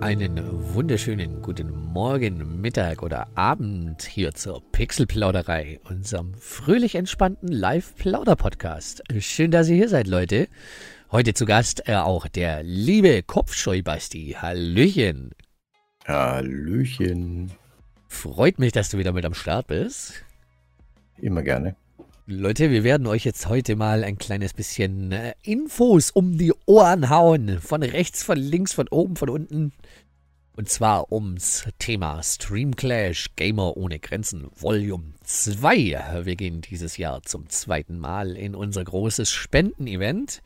einen wunderschönen guten Morgen, Mittag oder Abend hier zur Pixelplauderei, unserem fröhlich entspannten Live-Plauder-Podcast. Schön, dass ihr hier seid, Leute. Heute zu Gast äh, auch der liebe Kopfscheu-Basti. Hallöchen. Hallöchen. Freut mich, dass du wieder mit am Start bist. Immer gerne. Leute, wir werden euch jetzt heute mal ein kleines bisschen äh, Infos um die Ohren hauen. Von rechts, von links, von oben, von unten. Und zwar ums Thema Stream Clash Gamer ohne Grenzen Volume 2. Wir gehen dieses Jahr zum zweiten Mal in unser großes Spenden-Event.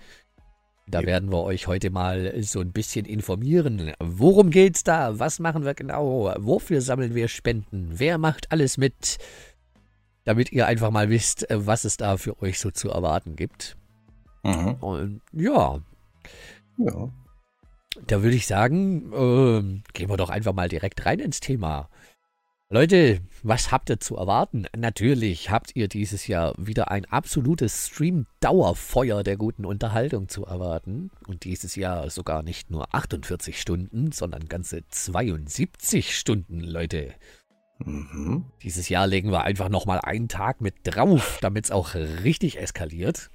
Da werden wir euch heute mal so ein bisschen informieren. Worum geht's da? Was machen wir genau? Wofür sammeln wir Spenden? Wer macht alles mit? Damit ihr einfach mal wisst, äh, was es da für euch so zu erwarten gibt. Mhm. Und ja. Ja. Da würde ich sagen, äh, gehen wir doch einfach mal direkt rein ins Thema. Leute, was habt ihr zu erwarten? Natürlich habt ihr dieses Jahr wieder ein absolutes Stream-Dauerfeuer der guten Unterhaltung zu erwarten. Und dieses Jahr sogar nicht nur 48 Stunden, sondern ganze 72 Stunden, Leute. Mhm. Dieses Jahr legen wir einfach nochmal einen Tag mit drauf, damit es auch richtig eskaliert.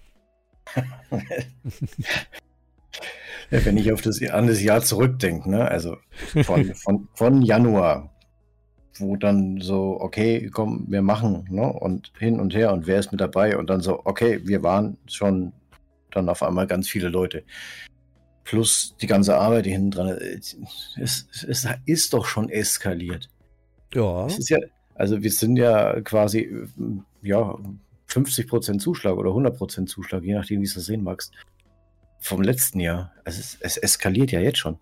Wenn ich auf das, an das Jahr zurückdenke, ne? also von, von, von Januar, wo dann so, okay, komm, wir machen, ne? und hin und her und wer ist mit dabei und dann so, okay, wir waren schon dann auf einmal ganz viele Leute. Plus die ganze Arbeit, die hinten dran ist. Es, es ist doch schon eskaliert. Ja. Es ist ja, also wir sind ja quasi, ja, 50% Zuschlag oder 100% Zuschlag, je nachdem, wie du es sehen magst, vom letzten Jahr. Es, ist, es eskaliert ja jetzt schon.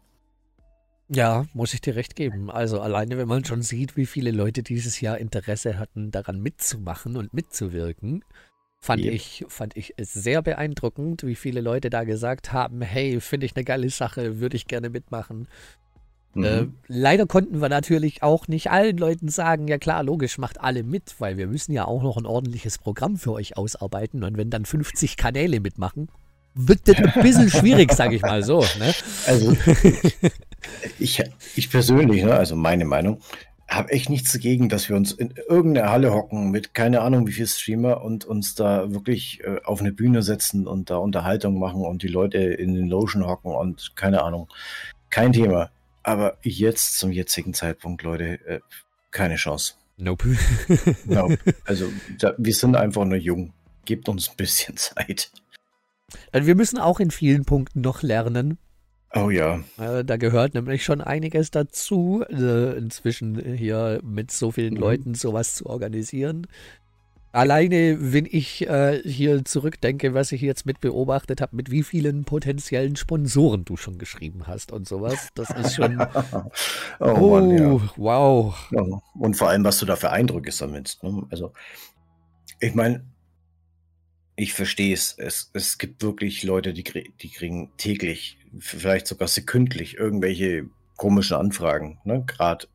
Ja, muss ich dir recht geben. Also alleine, wenn man schon sieht, wie viele Leute dieses Jahr Interesse hatten, daran mitzumachen und mitzuwirken, fand yep. ich fand ich es sehr beeindruckend, wie viele Leute da gesagt haben, hey, finde ich eine geile Sache, würde ich gerne mitmachen. Äh, mhm. leider konnten wir natürlich auch nicht allen Leuten sagen, ja klar, logisch, macht alle mit, weil wir müssen ja auch noch ein ordentliches Programm für euch ausarbeiten. Und wenn dann 50 Kanäle mitmachen, wird das ein bisschen schwierig, sage ich mal so. Ne? Also ich, ich persönlich, ne, also meine Meinung, habe echt nichts dagegen, dass wir uns in irgendeine Halle hocken mit keine Ahnung wie viel Streamer und uns da wirklich äh, auf eine Bühne setzen und da Unterhaltung machen und die Leute in den Lotion hocken und keine Ahnung. Kein Thema. Aber jetzt, zum jetzigen Zeitpunkt, Leute, äh, keine Chance. Nope. nope. Also, da, wir sind einfach nur jung. Gebt uns ein bisschen Zeit. Also wir müssen auch in vielen Punkten noch lernen. Oh ja. Äh, da gehört nämlich schon einiges dazu, äh, inzwischen hier mit so vielen mhm. Leuten sowas zu organisieren. Alleine, wenn ich äh, hier zurückdenke, was ich jetzt mit beobachtet habe, mit wie vielen potenziellen Sponsoren du schon geschrieben hast und sowas, das ist schon. oh, oh Mann, ja. Wow. Ja, und vor allem, was du da für Eindrücke sammelst. Ne? Also, ich meine, ich verstehe es. Es gibt wirklich Leute, die, die kriegen täglich, vielleicht sogar sekündlich irgendwelche komischen Anfragen. Ne? Gerade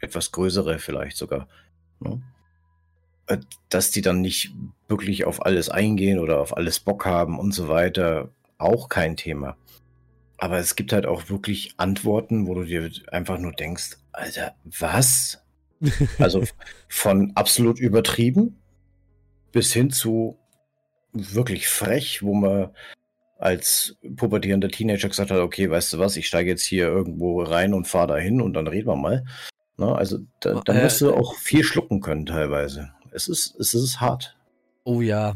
etwas größere vielleicht sogar. Ne? Äh, dass die dann nicht wirklich auf alles eingehen oder auf alles Bock haben und so weiter, auch kein Thema. Aber es gibt halt auch wirklich Antworten, wo du dir einfach nur denkst, Alter, was? also von absolut übertrieben bis hin zu wirklich frech, wo man als pubertierender Teenager gesagt hat, okay, weißt du was, ich steige jetzt hier irgendwo rein und fahre dahin und dann reden wir mal. Na, ne, also da, da äh, musst du auch viel schlucken können teilweise es ist, es ist hart. Oh ja.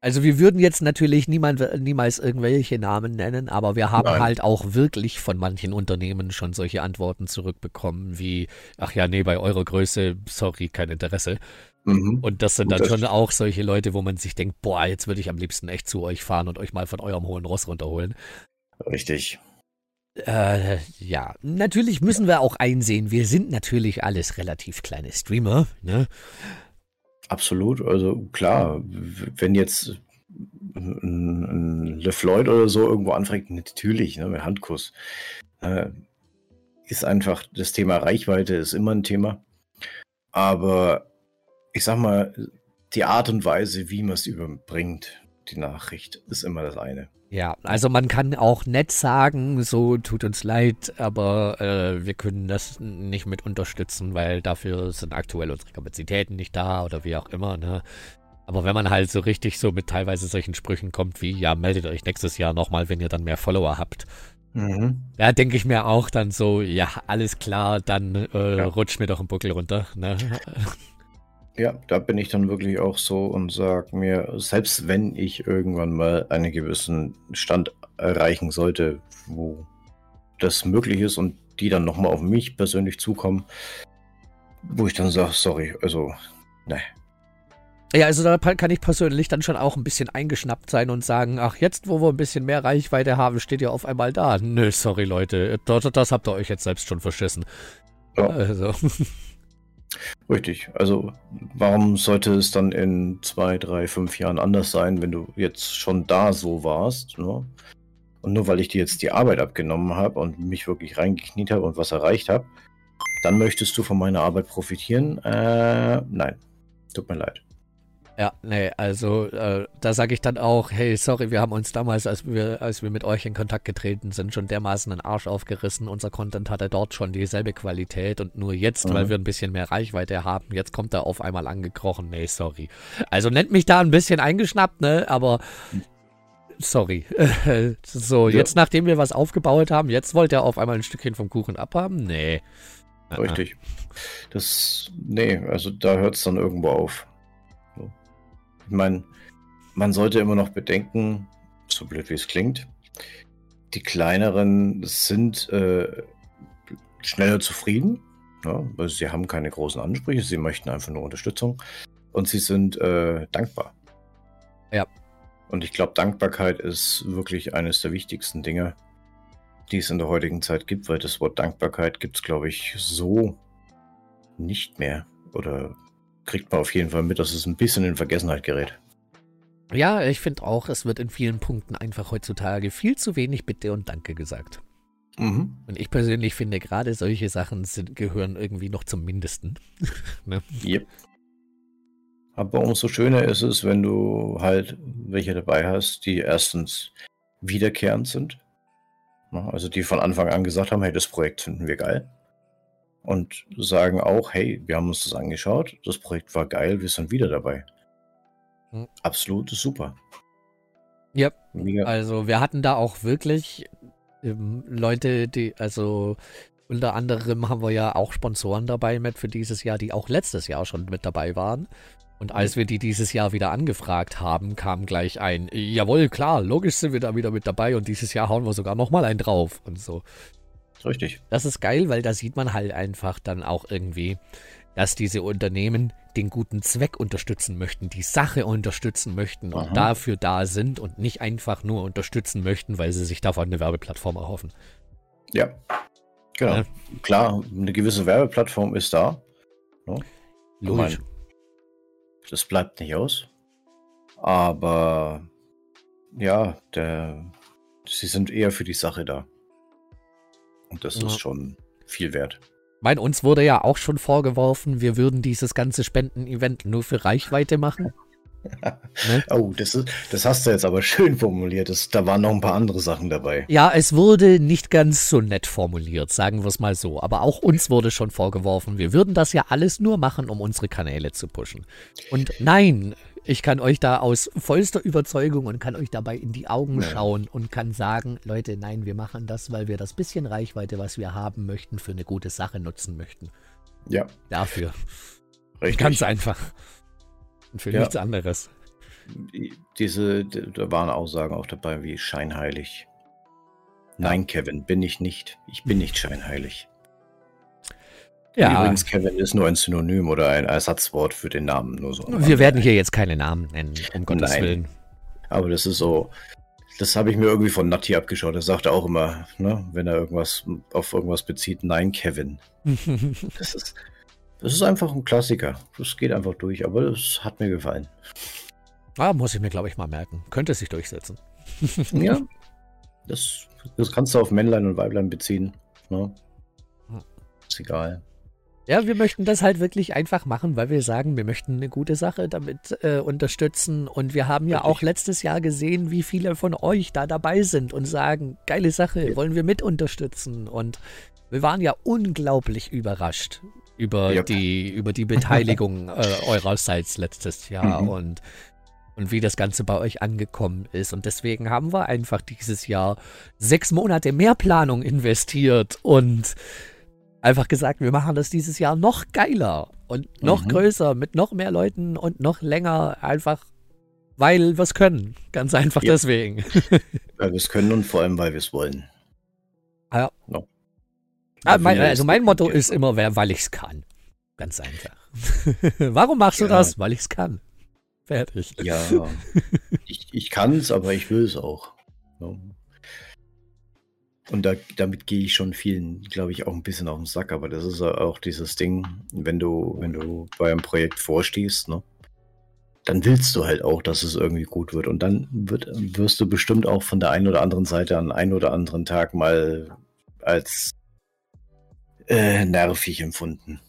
Also wir würden jetzt natürlich niemand, niemals irgendwelche Namen nennen, aber wir haben Nein. halt auch wirklich von manchen Unternehmen schon solche Antworten zurückbekommen, wie, ach ja, nee, bei eurer Größe, sorry, kein Interesse. Mhm. Und das sind dann das schon auch solche Leute, wo man sich denkt, boah, jetzt würde ich am liebsten echt zu euch fahren und euch mal von eurem hohen Ross runterholen. Richtig. Äh, ja, natürlich müssen wir auch einsehen, wir sind natürlich alles relativ kleine Streamer, ne? Absolut. Also klar, wenn jetzt ein, LeFloid oder so irgendwo anfängt, natürlich, ne, mit Handkuss. Äh, ist einfach, das Thema Reichweite ist immer ein Thema. Aber ich sag mal, die Art und Weise, wie man es überbringt, die Nachricht ist immer das eine. Ja, also man kann auch nett sagen, so tut uns leid, aber äh, wir können das nicht mit unterstützen, weil dafür sind aktuell unsere Kapazitäten nicht da oder wie auch immer. Ne? Aber wenn man halt so richtig so mit teilweise solchen Sprüchen kommt wie, ja, meldet euch nächstes Jahr nochmal, wenn ihr dann mehr Follower habt. Mhm. Da denke ich mir auch dann so, ja, alles klar, dann äh, ja. rutscht mir doch ein Buckel runter. Ne? Ja, da bin ich dann wirklich auch so und sage mir, selbst wenn ich irgendwann mal einen gewissen Stand erreichen sollte, wo das möglich ist und die dann nochmal auf mich persönlich zukommen, wo ich dann sage, sorry, also, ne. Ja, also da kann ich persönlich dann schon auch ein bisschen eingeschnappt sein und sagen, ach, jetzt, wo wir ein bisschen mehr Reichweite haben, steht ihr auf einmal da. Nö, sorry, Leute, das, das habt ihr euch jetzt selbst schon verschissen. Ja. Also. Richtig. Also warum sollte es dann in zwei, drei, fünf Jahren anders sein, wenn du jetzt schon da so warst? Ne? Und nur weil ich dir jetzt die Arbeit abgenommen habe und mich wirklich reingekniet habe und was erreicht habe, dann möchtest du von meiner Arbeit profitieren? Äh, nein. Tut mir leid. Ja, nee, also äh, da sage ich dann auch, hey, sorry, wir haben uns damals, als wir, als wir mit euch in Kontakt getreten sind, schon dermaßen einen Arsch aufgerissen. Unser Content hatte dort schon dieselbe Qualität und nur jetzt, mhm. weil wir ein bisschen mehr Reichweite haben, jetzt kommt er auf einmal angekrochen. Nee, sorry. Also nennt mich da ein bisschen eingeschnappt, ne? Aber sorry. so, ja. jetzt nachdem wir was aufgebaut haben, jetzt wollt ihr auf einmal ein Stückchen vom Kuchen abhaben? Nee. Richtig. Das, nee, also da hört es dann irgendwo auf. Ich meine, man sollte immer noch bedenken, so blöd wie es klingt, die kleineren sind äh, schneller zufrieden, ja, weil sie haben keine großen Ansprüche, sie möchten einfach nur Unterstützung und sie sind äh, dankbar. Ja. Und ich glaube, Dankbarkeit ist wirklich eines der wichtigsten Dinge, die es in der heutigen Zeit gibt, weil das Wort Dankbarkeit gibt es, glaube ich, so nicht mehr. Oder kriegt man auf jeden Fall mit, dass es ein bisschen in Vergessenheit gerät. Ja, ich finde auch, es wird in vielen Punkten einfach heutzutage viel zu wenig Bitte und Danke gesagt. Mhm. Und ich persönlich finde, gerade solche Sachen sind, gehören irgendwie noch zum Mindesten. ne? Yep. Aber umso schöner ist es, wenn du halt welche dabei hast, die erstens wiederkehrend sind. Also die von Anfang an gesagt haben, hey, das Projekt finden wir geil und sagen auch, hey, wir haben uns das angeschaut, das Projekt war geil, wir sind wieder dabei. Hm. Absolut super. Ja, Mega. also wir hatten da auch wirklich ähm, Leute, die, also unter anderem haben wir ja auch Sponsoren dabei mit für dieses Jahr, die auch letztes Jahr schon mit dabei waren. Und als wir die dieses Jahr wieder angefragt haben, kam gleich ein, jawohl, klar, logisch sind wir da wieder mit dabei und dieses Jahr hauen wir sogar nochmal einen drauf und so. Richtig. Das ist geil, weil da sieht man halt einfach dann auch irgendwie, dass diese Unternehmen den guten Zweck unterstützen möchten, die Sache unterstützen möchten und Aha. dafür da sind und nicht einfach nur unterstützen möchten, weil sie sich davon eine Werbeplattform erhoffen. Ja, genau. Ja. Klar, eine gewisse Werbeplattform ist da. No? Logisch. Meine, das bleibt nicht aus. Aber ja, der, sie sind eher für die Sache da. Und das ja. ist schon viel wert. Mein, uns wurde ja auch schon vorgeworfen, wir würden dieses ganze Spenden-Event nur für Reichweite machen. ne? Oh, das, ist, das hast du jetzt aber schön formuliert. Das, da waren noch ein paar andere Sachen dabei. Ja, es wurde nicht ganz so nett formuliert, sagen wir es mal so. Aber auch uns wurde schon vorgeworfen, wir würden das ja alles nur machen, um unsere Kanäle zu pushen. Und nein, ich kann euch da aus vollster Überzeugung und kann euch dabei in die Augen ja. schauen und kann sagen, Leute, nein, wir machen das, weil wir das bisschen Reichweite, was wir haben möchten, für eine gute Sache nutzen möchten. Ja. Dafür. Richtig. Ganz einfach. Und für ja. nichts anderes. Diese, da waren Aussagen auch dabei wie scheinheilig. Nein, Kevin, bin ich nicht. Ich bin nicht scheinheilig. Ja. Übrigens, Kevin ist nur ein Synonym oder ein Ersatzwort für den Namen. Nur so. Wir werden hier jetzt keine Namen nennen, um Gottes Nein. Willen. Aber das ist so, das habe ich mir irgendwie von Natti abgeschaut. Er sagt auch immer, ne, wenn er irgendwas auf irgendwas bezieht, nein, Kevin. das, ist, das ist einfach ein Klassiker. Das geht einfach durch, aber das hat mir gefallen. Ah, muss ich mir, glaube ich, mal merken. Könnte sich durchsetzen. ja. Das, das kannst du auf Männlein und Weiblein beziehen. Ne? Hm. Ist egal. Ja, wir möchten das halt wirklich einfach machen, weil wir sagen, wir möchten eine gute Sache damit äh, unterstützen. Und wir haben ja auch letztes Jahr gesehen, wie viele von euch da dabei sind und sagen, geile Sache, wollen wir mit unterstützen. Und wir waren ja unglaublich überrascht über yep. die über die Beteiligung äh, eurerseits letztes Jahr mhm. und und wie das Ganze bei euch angekommen ist. Und deswegen haben wir einfach dieses Jahr sechs Monate mehr Planung investiert und einfach gesagt, wir machen das dieses Jahr noch geiler und noch mhm. größer, mit noch mehr Leuten und noch länger, einfach weil wir es können. Ganz einfach ja. deswegen. weil wir es können und vor allem, weil wir es wollen. Ah, ja. No. Ah, mein, also mein Motto ist immer, weil ich es kann. Ganz einfach. Warum machst du das? Weil ich es kann. Fertig. Ja, ich, ich kann es, aber ich will es auch. No. Und da, damit gehe ich schon vielen, glaube ich, auch ein bisschen auf den Sack. Aber das ist auch dieses Ding, wenn du, wenn du bei einem Projekt vorstehst, ne, dann willst du halt auch, dass es irgendwie gut wird. Und dann wird, wirst du bestimmt auch von der einen oder anderen Seite an einen oder anderen Tag mal als äh, nervig empfunden.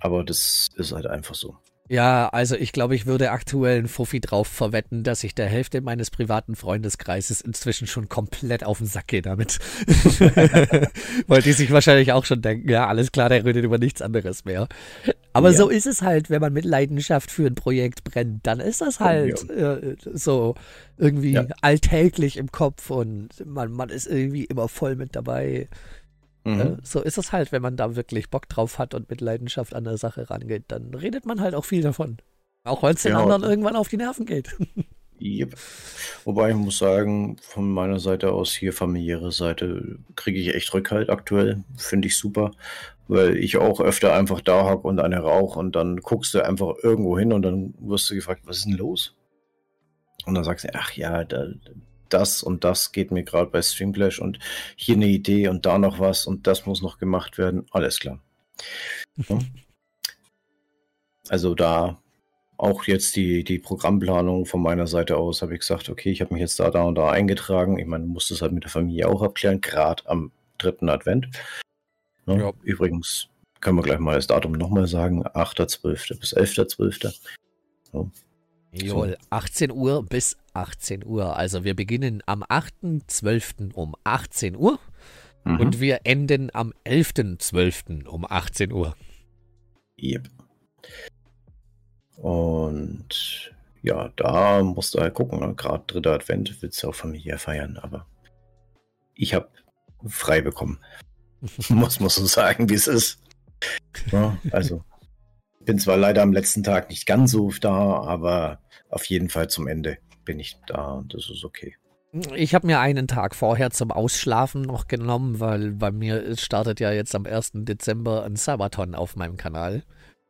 Aber das ist halt einfach so. Ja, also ich glaube, ich würde aktuell einen Fuffi drauf verwetten, dass ich der Hälfte meines privaten Freundeskreises inzwischen schon komplett auf den Sack gehe damit. Weil die sich wahrscheinlich auch schon denken, ja, alles klar, der redet über nichts anderes mehr. Aber ja. so ist es halt, wenn man mit Leidenschaft für ein Projekt brennt, dann ist das halt ja. äh, so irgendwie ja. alltäglich im Kopf und man, man ist irgendwie immer voll mit dabei. Mhm. Äh, so ist es halt, wenn man da wirklich Bock drauf hat und mit Leidenschaft an der Sache rangeht, dann redet man halt auch viel davon. Auch wenn es den ja. anderen irgendwann auf die Nerven geht. Yep. Wobei ich muss sagen, von meiner Seite aus, hier familiäre Seite, kriege ich echt Rückhalt aktuell. Finde ich super, weil ich auch öfter einfach da hocke und eine rauche und dann guckst du einfach irgendwo hin und dann wirst du gefragt, was ist denn los? Und dann sagst du, ach ja, da, das und das geht mir gerade bei Streamflash und hier eine Idee und da noch was und das muss noch gemacht werden. Alles klar. Ja. Also da auch jetzt die, die Programmplanung von meiner Seite aus habe ich gesagt, okay, ich habe mich jetzt da, da und da eingetragen. Ich meine, muss das halt mit der Familie auch abklären, gerade am dritten Advent. Ja, ja. Übrigens können wir gleich mal das Datum nochmal sagen, 8.12. bis 11.12. Ja. Jawohl, 18 Uhr bis 18 Uhr. Also wir beginnen am 8.12. um 18 Uhr mhm. und wir enden am 11.12. um 18 Uhr. Yep. Und ja, da musst du halt gucken. Ne? Gerade dritter Advent willst du auch Familie feiern, aber ich habe frei bekommen. muss, muss so sagen, wie es ist. Ja, also bin zwar leider am letzten Tag nicht ganz so da, aber auf jeden Fall zum Ende bin ich da und das ist okay. Ich habe mir einen Tag vorher zum Ausschlafen noch genommen, weil bei mir startet ja jetzt am 1. Dezember ein Sabaton auf meinem Kanal.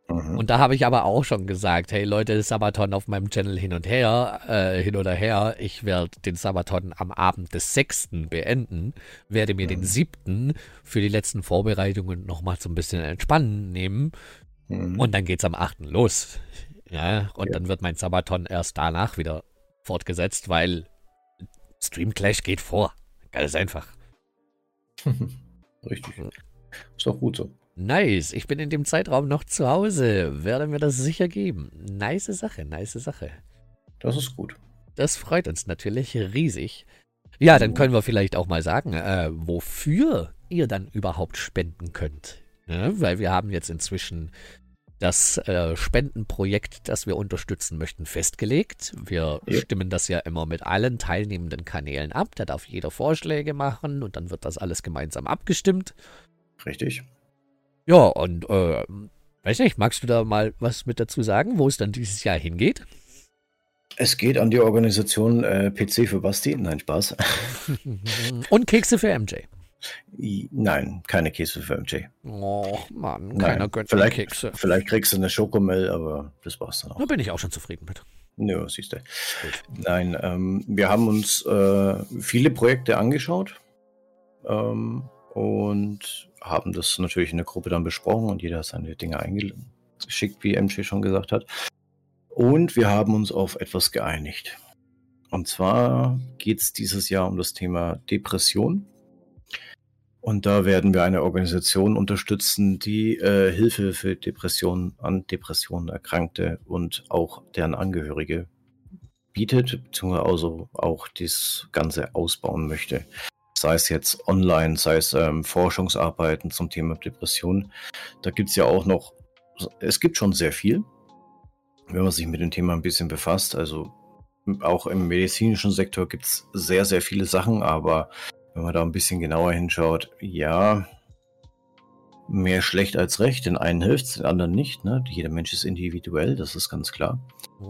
Mhm. Und da habe ich aber auch schon gesagt, hey Leute, Sabaton auf meinem Channel hin und her, äh, hin oder her. Ich werde den Sabaton am Abend des 6. beenden, werde mir mhm. den 7. für die letzten Vorbereitungen nochmal so ein bisschen entspannen nehmen Mhm. Und dann geht es am 8. los. Ja, und ja. dann wird mein Sabaton erst danach wieder fortgesetzt, weil Stream Clash geht vor. Ganz einfach. Richtig. Ist doch gut so. Nice. Ich bin in dem Zeitraum noch zu Hause. Werde mir das sicher geben. Nice Sache, nice Sache. Das ist gut. Das freut uns natürlich riesig. Ja, dann können wir vielleicht auch mal sagen, äh, wofür ihr dann überhaupt spenden könnt. Ja, weil wir haben jetzt inzwischen das äh, Spendenprojekt, das wir unterstützen möchten, festgelegt. Wir ja. stimmen das ja immer mit allen teilnehmenden Kanälen ab. Da darf jeder Vorschläge machen und dann wird das alles gemeinsam abgestimmt. Richtig. Ja, und äh, weiß nicht, magst du da mal was mit dazu sagen, wo es dann dieses Jahr hingeht? Es geht an die Organisation äh, PC für Basti. Nein, Spaß. und Kekse für MJ. Nein, keine Kekse für MJ. Oh Mann, keiner gönnt vielleicht, Kekse. Vielleicht kriegst du eine Schokomel, aber das war's dann auch. Da bin ich auch schon zufrieden mit. Ja, siehst du. Nein, ähm, wir haben uns äh, viele Projekte angeschaut ähm, und haben das natürlich in der Gruppe dann besprochen und jeder hat seine Dinge eingeschickt, wie MJ schon gesagt hat. Und wir haben uns auf etwas geeinigt. Und zwar geht es dieses Jahr um das Thema Depression. Und da werden wir eine Organisation unterstützen, die äh, Hilfe für Depressionen an Depressionen Erkrankte und auch deren Angehörige bietet, beziehungsweise also auch das Ganze ausbauen möchte. Sei es jetzt online, sei es ähm, Forschungsarbeiten zum Thema Depression. Da gibt es ja auch noch, es gibt schon sehr viel, wenn man sich mit dem Thema ein bisschen befasst. Also auch im medizinischen Sektor gibt es sehr, sehr viele Sachen, aber wenn man da ein bisschen genauer hinschaut, ja, mehr schlecht als recht. Den einen hilft es, den anderen nicht. Ne? Jeder Mensch ist individuell, das ist ganz klar.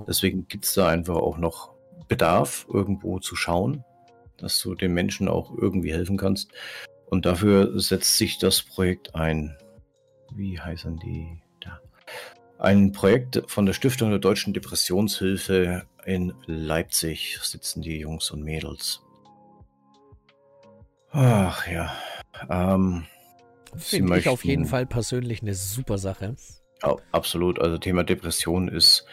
Deswegen gibt es da einfach auch noch Bedarf, irgendwo zu schauen, dass du den Menschen auch irgendwie helfen kannst. Und dafür setzt sich das Projekt ein. Wie heißen die da? Ein Projekt von der Stiftung der Deutschen Depressionshilfe in Leipzig sitzen die Jungs und Mädels. Ach ja. Ähm, Finde ich auf jeden Fall persönlich eine super Sache. Ja, absolut. Also Thema Depression ist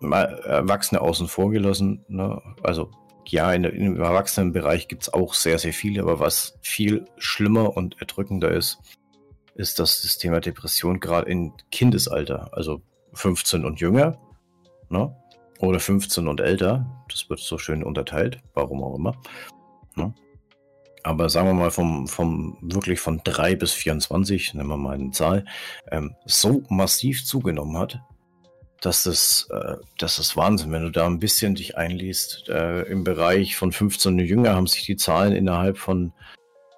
mal Erwachsene außen vor gelassen. Ne? Also ja, in, im Erwachsenenbereich gibt es auch sehr, sehr viele, aber was viel schlimmer und erdrückender ist, ist, dass das Thema Depression gerade in Kindesalter, also 15 und jünger, ne? oder 15 und älter, das wird so schön unterteilt, warum auch immer, ne? Aber sagen wir mal vom, vom wirklich von 3 bis 24, nehmen wir mal eine Zahl, ähm, so massiv zugenommen hat, dass das, äh, das ist Wahnsinn. Wenn du da ein bisschen dich einliest, äh, im Bereich von 15 und jünger haben sich die Zahlen innerhalb von,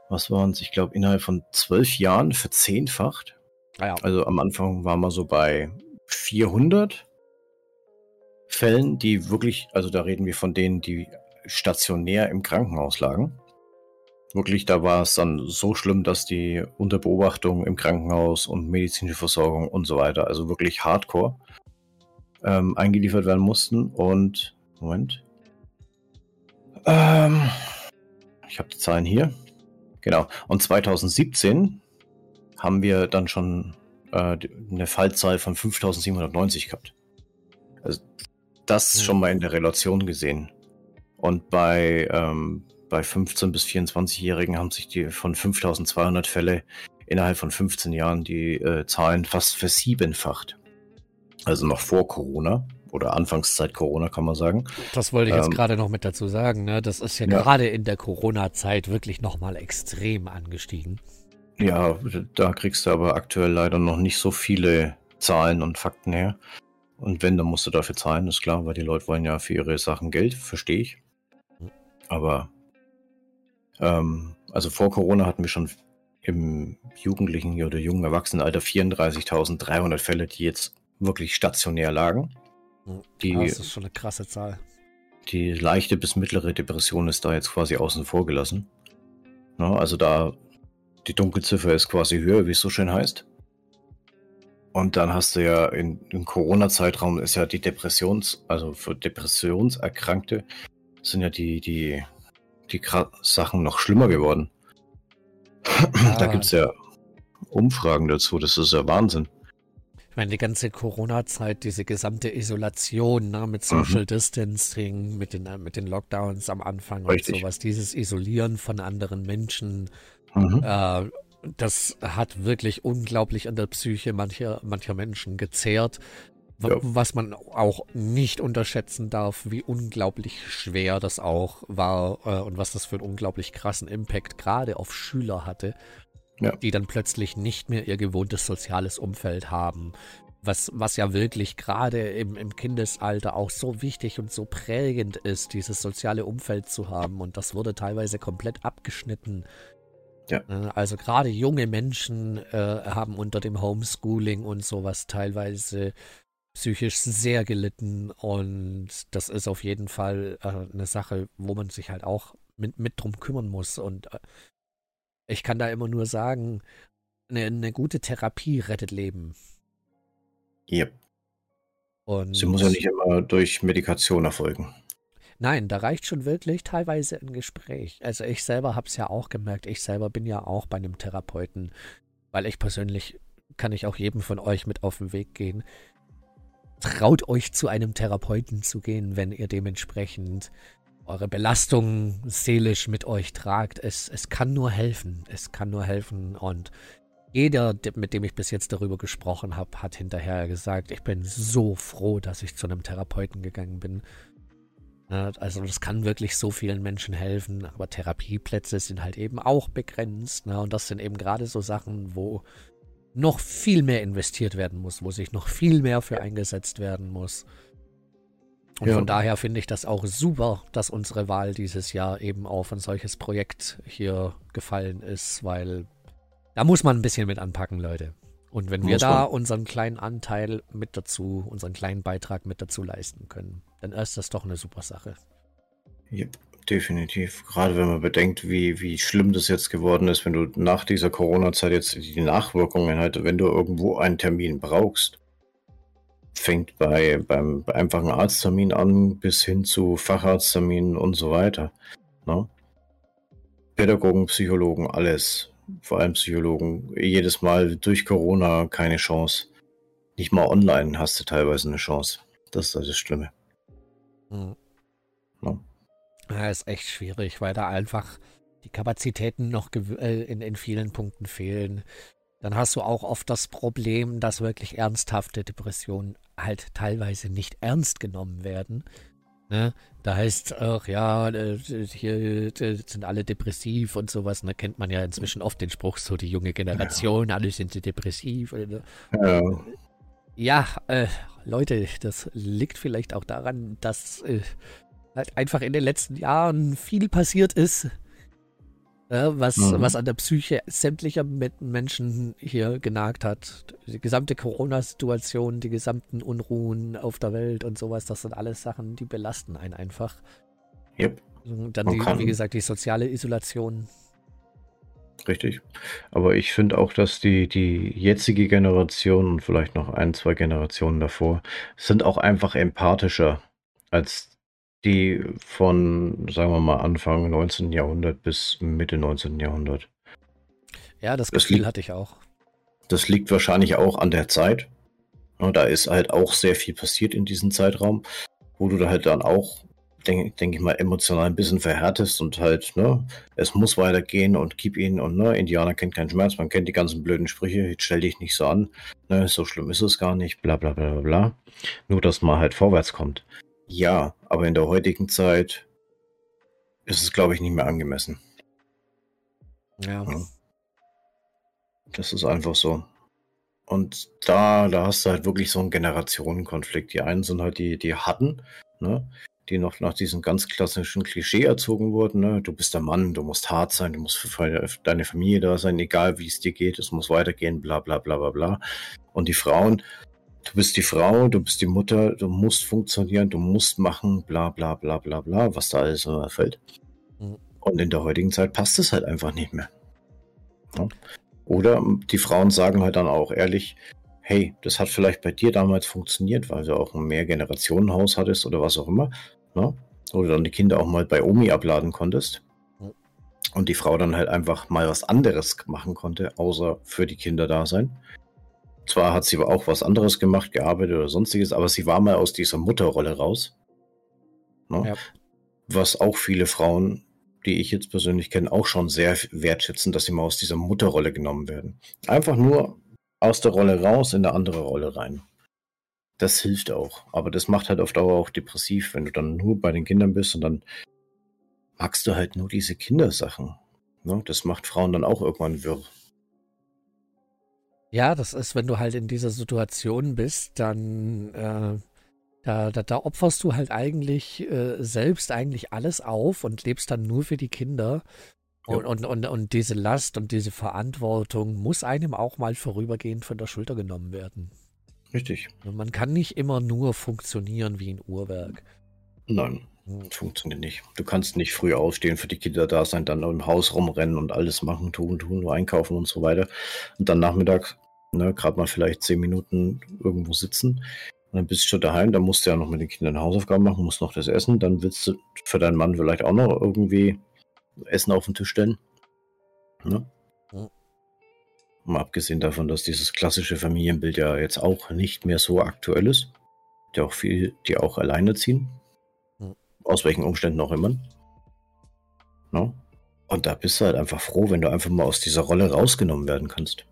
was waren es, ich glaube, innerhalb von zwölf Jahren verzehnfacht. Ah ja. Also am Anfang waren wir so bei 400 Fällen, die wirklich, also da reden wir von denen, die stationär im Krankenhaus lagen. Wirklich, da war es dann so schlimm, dass die Unterbeobachtung im Krankenhaus und medizinische Versorgung und so weiter, also wirklich hardcore, ähm, eingeliefert werden mussten. Und, Moment. Ähm, ich habe die Zahlen hier. Genau. Und 2017 haben wir dann schon äh, eine Fallzahl von 5790 gehabt. Also, das mhm. schon mal in der Relation gesehen. Und bei ähm, bei 15 bis 24-Jährigen haben sich die von 5200 Fälle innerhalb von 15 Jahren die äh, Zahlen fast versiebenfacht. Also noch vor Corona oder Anfangszeit Corona kann man sagen. Das wollte ich jetzt ähm, gerade noch mit dazu sagen. Ne? Das ist ja, ja. gerade in der Corona-Zeit wirklich nochmal extrem angestiegen. Ja, da kriegst du aber aktuell leider noch nicht so viele Zahlen und Fakten her. Und wenn, dann musst du dafür zahlen, ist klar, weil die Leute wollen ja für ihre Sachen Geld, verstehe ich. Hm. Aber ähm, also vor Corona hatten wir schon im Jugendlichen oder jungen Erwachsenenalter 34.300 Fälle, die jetzt wirklich stationär lagen. Die, das ist schon eine krasse Zahl. Die leichte bis mittlere Depression ist da jetzt quasi außen vor gelassen. Ja, also da die Dunkelziffer ist quasi höher, wie es so schön heißt. Und dann hast du ja in, im Corona-Zeitraum ist ja die Depressions, also für Depressionserkrankte sind ja die, die die Sachen noch schlimmer geworden. Ah. Da gibt es ja Umfragen dazu, das ist ja Wahnsinn. Ich meine, die ganze Corona-Zeit, diese gesamte Isolation ne, mit Social mhm. Distancing, mit den, mit den Lockdowns am Anfang Richtig. und sowas, dieses Isolieren von anderen Menschen, mhm. äh, das hat wirklich unglaublich an der Psyche mancher, mancher Menschen gezehrt. Ja. Was man auch nicht unterschätzen darf, wie unglaublich schwer das auch war äh, und was das für einen unglaublich krassen Impact gerade auf Schüler hatte, ja. die dann plötzlich nicht mehr ihr gewohntes soziales Umfeld haben. Was, was ja wirklich gerade im, im Kindesalter auch so wichtig und so prägend ist, dieses soziale Umfeld zu haben. Und das wurde teilweise komplett abgeschnitten. Ja. Äh, also gerade junge Menschen äh, haben unter dem Homeschooling und sowas teilweise psychisch sehr gelitten und das ist auf jeden Fall äh, eine Sache, wo man sich halt auch mit, mit drum kümmern muss. Und äh, ich kann da immer nur sagen, eine, eine gute Therapie rettet Leben. Yep. Und Sie muss ja nicht immer durch Medikation erfolgen. Nein, da reicht schon wirklich teilweise ein Gespräch. Also ich selber habe es ja auch gemerkt, ich selber bin ja auch bei einem Therapeuten, weil ich persönlich kann ich auch jedem von euch mit auf den Weg gehen traut euch zu einem Therapeuten zu gehen, wenn ihr dementsprechend eure Belastung seelisch mit euch tragt. Es, es kann nur helfen. Es kann nur helfen. Und jeder, mit dem ich bis jetzt darüber gesprochen habe, hat hinterher gesagt, ich bin so froh, dass ich zu einem Therapeuten gegangen bin. Also das kann wirklich so vielen Menschen helfen, aber Therapieplätze sind halt eben auch begrenzt. Ne? Und das sind eben gerade so Sachen, wo noch viel mehr investiert werden muss, wo sich noch viel mehr für eingesetzt werden muss. Und ja. von daher finde ich das auch super, dass unsere Wahl dieses Jahr eben auf ein solches Projekt hier gefallen ist, weil da muss man ein bisschen mit anpacken, Leute. Und wenn wir muss da man. unseren kleinen Anteil mit dazu, unseren kleinen Beitrag mit dazu leisten können, dann ist das doch eine super Sache. Ja, definitiv. Gerade wenn man bedenkt, wie, wie schlimm das jetzt geworden ist, wenn du nach dieser Corona-Zeit jetzt die Nachwirkungen halt, wenn du irgendwo einen Termin brauchst, fängt bei beim einfachen Arzttermin an bis hin zu Facharztterminen und so weiter. Ne? Pädagogen, Psychologen, alles vor allem Psychologen, jedes Mal durch Corona keine Chance. Nicht mal online hast du teilweise eine Chance. Das ist das Schlimme. Mhm. Ja. ist echt schwierig, weil da einfach die Kapazitäten noch äh, in, in vielen Punkten fehlen. Dann hast du auch oft das Problem, dass wirklich ernsthafte Depressionen halt teilweise nicht ernst genommen werden. Ne? Da heißt ach ja, äh, hier sind alle depressiv und sowas. Da ne? kennt man ja inzwischen oft den Spruch, so die junge Generation, ja. alle sind depressiv. Ja, ja äh, Leute, das liegt vielleicht auch daran, dass äh, halt einfach in den letzten Jahren viel passiert ist, ja, was, mhm. was an der Psyche sämtlicher Menschen hier genagt hat. Die gesamte Corona-Situation, die gesamten Unruhen auf der Welt und sowas, das sind alles Sachen, die belasten einen einfach. Yep. Dann, die, wie gesagt, die soziale Isolation. Richtig. Aber ich finde auch, dass die, die jetzige Generation und vielleicht noch ein, zwei Generationen davor sind auch einfach empathischer als die von, sagen wir mal, Anfang 19. Jahrhundert bis Mitte 19. Jahrhundert. Ja, das Gefühl liegt, hatte ich auch. Das liegt wahrscheinlich auch an der Zeit. Da ist halt auch sehr viel passiert in diesem Zeitraum, wo du da halt dann auch, denke denk ich mal, emotional ein bisschen verhärtest und halt, ne, es muss weitergehen und gib ihn und, ne, Indianer kennt keinen Schmerz, man kennt die ganzen blöden Sprüche, jetzt stell dich nicht so an, ne, so schlimm ist es gar nicht, bla bla bla bla. Nur, dass man halt vorwärts kommt. Ja, aber in der heutigen Zeit ist es, glaube ich, nicht mehr angemessen. Ja. ja. Das ist einfach so. Und da, da hast du halt wirklich so einen Generationenkonflikt. Die einen sind halt die, die hatten, ne? die noch nach diesem ganz klassischen Klischee erzogen wurden. Ne? Du bist der Mann, du musst hart sein, du musst für deine Familie da sein, egal wie es dir geht, es muss weitergehen, bla bla bla bla bla. Und die Frauen, du bist die Frau, du bist die Mutter, du musst funktionieren, du musst machen, bla bla bla bla bla, was da alles so erfällt. Mhm. Und in der heutigen Zeit passt es halt einfach nicht mehr. Ja? Oder die Frauen sagen halt dann auch ehrlich, hey, das hat vielleicht bei dir damals funktioniert, weil du auch ein Mehrgenerationenhaus hattest oder was auch immer. Ne? Oder dann die Kinder auch mal bei Omi abladen konntest. Mhm. Und die Frau dann halt einfach mal was anderes machen konnte, außer für die Kinder da sein. Zwar hat sie auch was anderes gemacht, gearbeitet oder sonstiges, aber sie war mal aus dieser Mutterrolle raus. Ne? Ja. Was auch viele Frauen, die ich jetzt persönlich kenne, auch schon sehr wertschätzen, dass sie mal aus dieser Mutterrolle genommen werden. Einfach nur aus der Rolle raus in eine andere Rolle rein. Das hilft auch. Aber das macht halt auf Dauer auch depressiv, wenn du dann nur bei den Kindern bist und dann magst du halt nur diese Kindersachen. Ne? Das macht Frauen dann auch irgendwann wirr. Ja, das ist, wenn du halt in dieser Situation bist, dann äh, da, da, da opferst du halt eigentlich äh, selbst eigentlich alles auf und lebst dann nur für die Kinder. Und, ja. und, und, und diese Last und diese Verantwortung muss einem auch mal vorübergehend von der Schulter genommen werden. Richtig. Und man kann nicht immer nur funktionieren wie ein Uhrwerk. Nein. Funktioniert nicht. Du kannst nicht früh aufstehen, für die Kinder da sein, dann im Haus rumrennen und alles machen, tun, tun, nur einkaufen und so weiter. Und dann Nachmittag ne, gerade mal vielleicht zehn Minuten irgendwo sitzen. Und dann bist du schon daheim, dann musst du ja noch mit den Kindern Hausaufgaben machen, musst noch das essen, dann willst du für deinen Mann vielleicht auch noch irgendwie Essen auf den Tisch stellen. Ne? Ja. Mal abgesehen davon, dass dieses klassische Familienbild ja jetzt auch nicht mehr so aktuell ist. Die auch viel, die auch alleine ziehen. Aus welchen Umständen auch immer. No? Und da bist du halt einfach froh, wenn du einfach mal aus dieser Rolle rausgenommen werden kannst.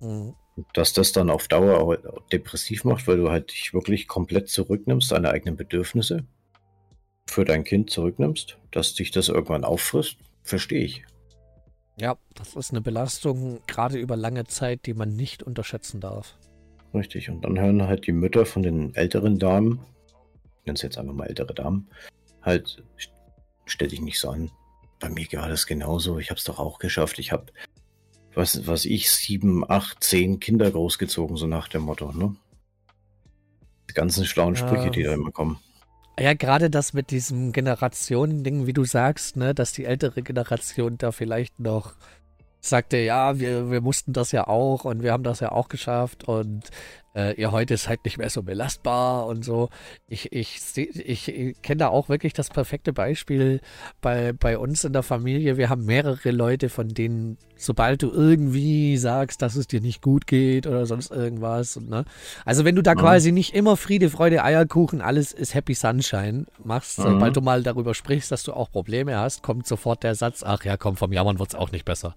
Mhm. Dass das dann auf Dauer auch depressiv macht, weil du halt dich wirklich komplett zurücknimmst, deine eigenen Bedürfnisse für dein Kind zurücknimmst, dass dich das irgendwann auffrisst, verstehe ich. Ja, das ist eine Belastung, gerade über lange Zeit, die man nicht unterschätzen darf. Richtig, und dann hören halt die Mütter von den älteren Damen, ich nenne es jetzt einfach mal ältere Damen, halt, stell dich nicht so an. Bei mir war das genauso, ich habe es doch auch geschafft. Ich habe, was, was ich, sieben, acht, zehn Kinder großgezogen, so nach dem Motto, ne? Die ganzen schlauen Sprüche, ja. die da immer kommen. Ja, gerade das mit diesem Generationending, wie du sagst, ne, dass die ältere Generation da vielleicht noch sagte, ja, wir, wir mussten das ja auch und wir haben das ja auch geschafft und äh, ihr heute ist halt nicht mehr so belastbar und so. Ich, ich, ich, ich kenne da auch wirklich das perfekte Beispiel bei, bei uns in der Familie. Wir haben mehrere Leute, von denen, sobald du irgendwie sagst, dass es dir nicht gut geht oder sonst irgendwas, ne? Also wenn du da mhm. quasi nicht immer Friede, Freude, Eierkuchen, alles ist Happy Sunshine machst, mhm. sobald du mal darüber sprichst, dass du auch Probleme hast, kommt sofort der Satz, ach ja, komm, vom Jammern wird es auch nicht besser.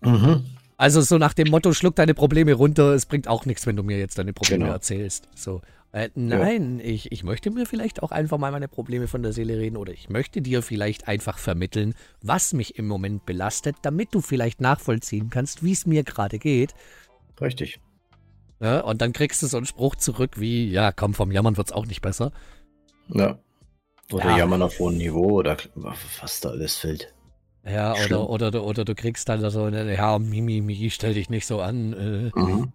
Mhm. Also so nach dem Motto, schluck deine Probleme runter, es bringt auch nichts, wenn du mir jetzt deine Probleme genau. erzählst. So. Äh, nein, ja. ich, ich möchte mir vielleicht auch einfach mal meine Probleme von der Seele reden oder ich möchte dir vielleicht einfach vermitteln, was mich im Moment belastet, damit du vielleicht nachvollziehen kannst, wie es mir gerade geht. Richtig. Ja, und dann kriegst du so einen Spruch zurück wie, ja, komm, vom Jammern wird es auch nicht besser. Ja. Oder ja. Jammern auf hohem Niveau oder was da alles fällt. Ja, oder, oder, oder, oder, du kriegst dann so eine, ja, Mimi, Mimi, stell dich nicht so an. Äh, mhm.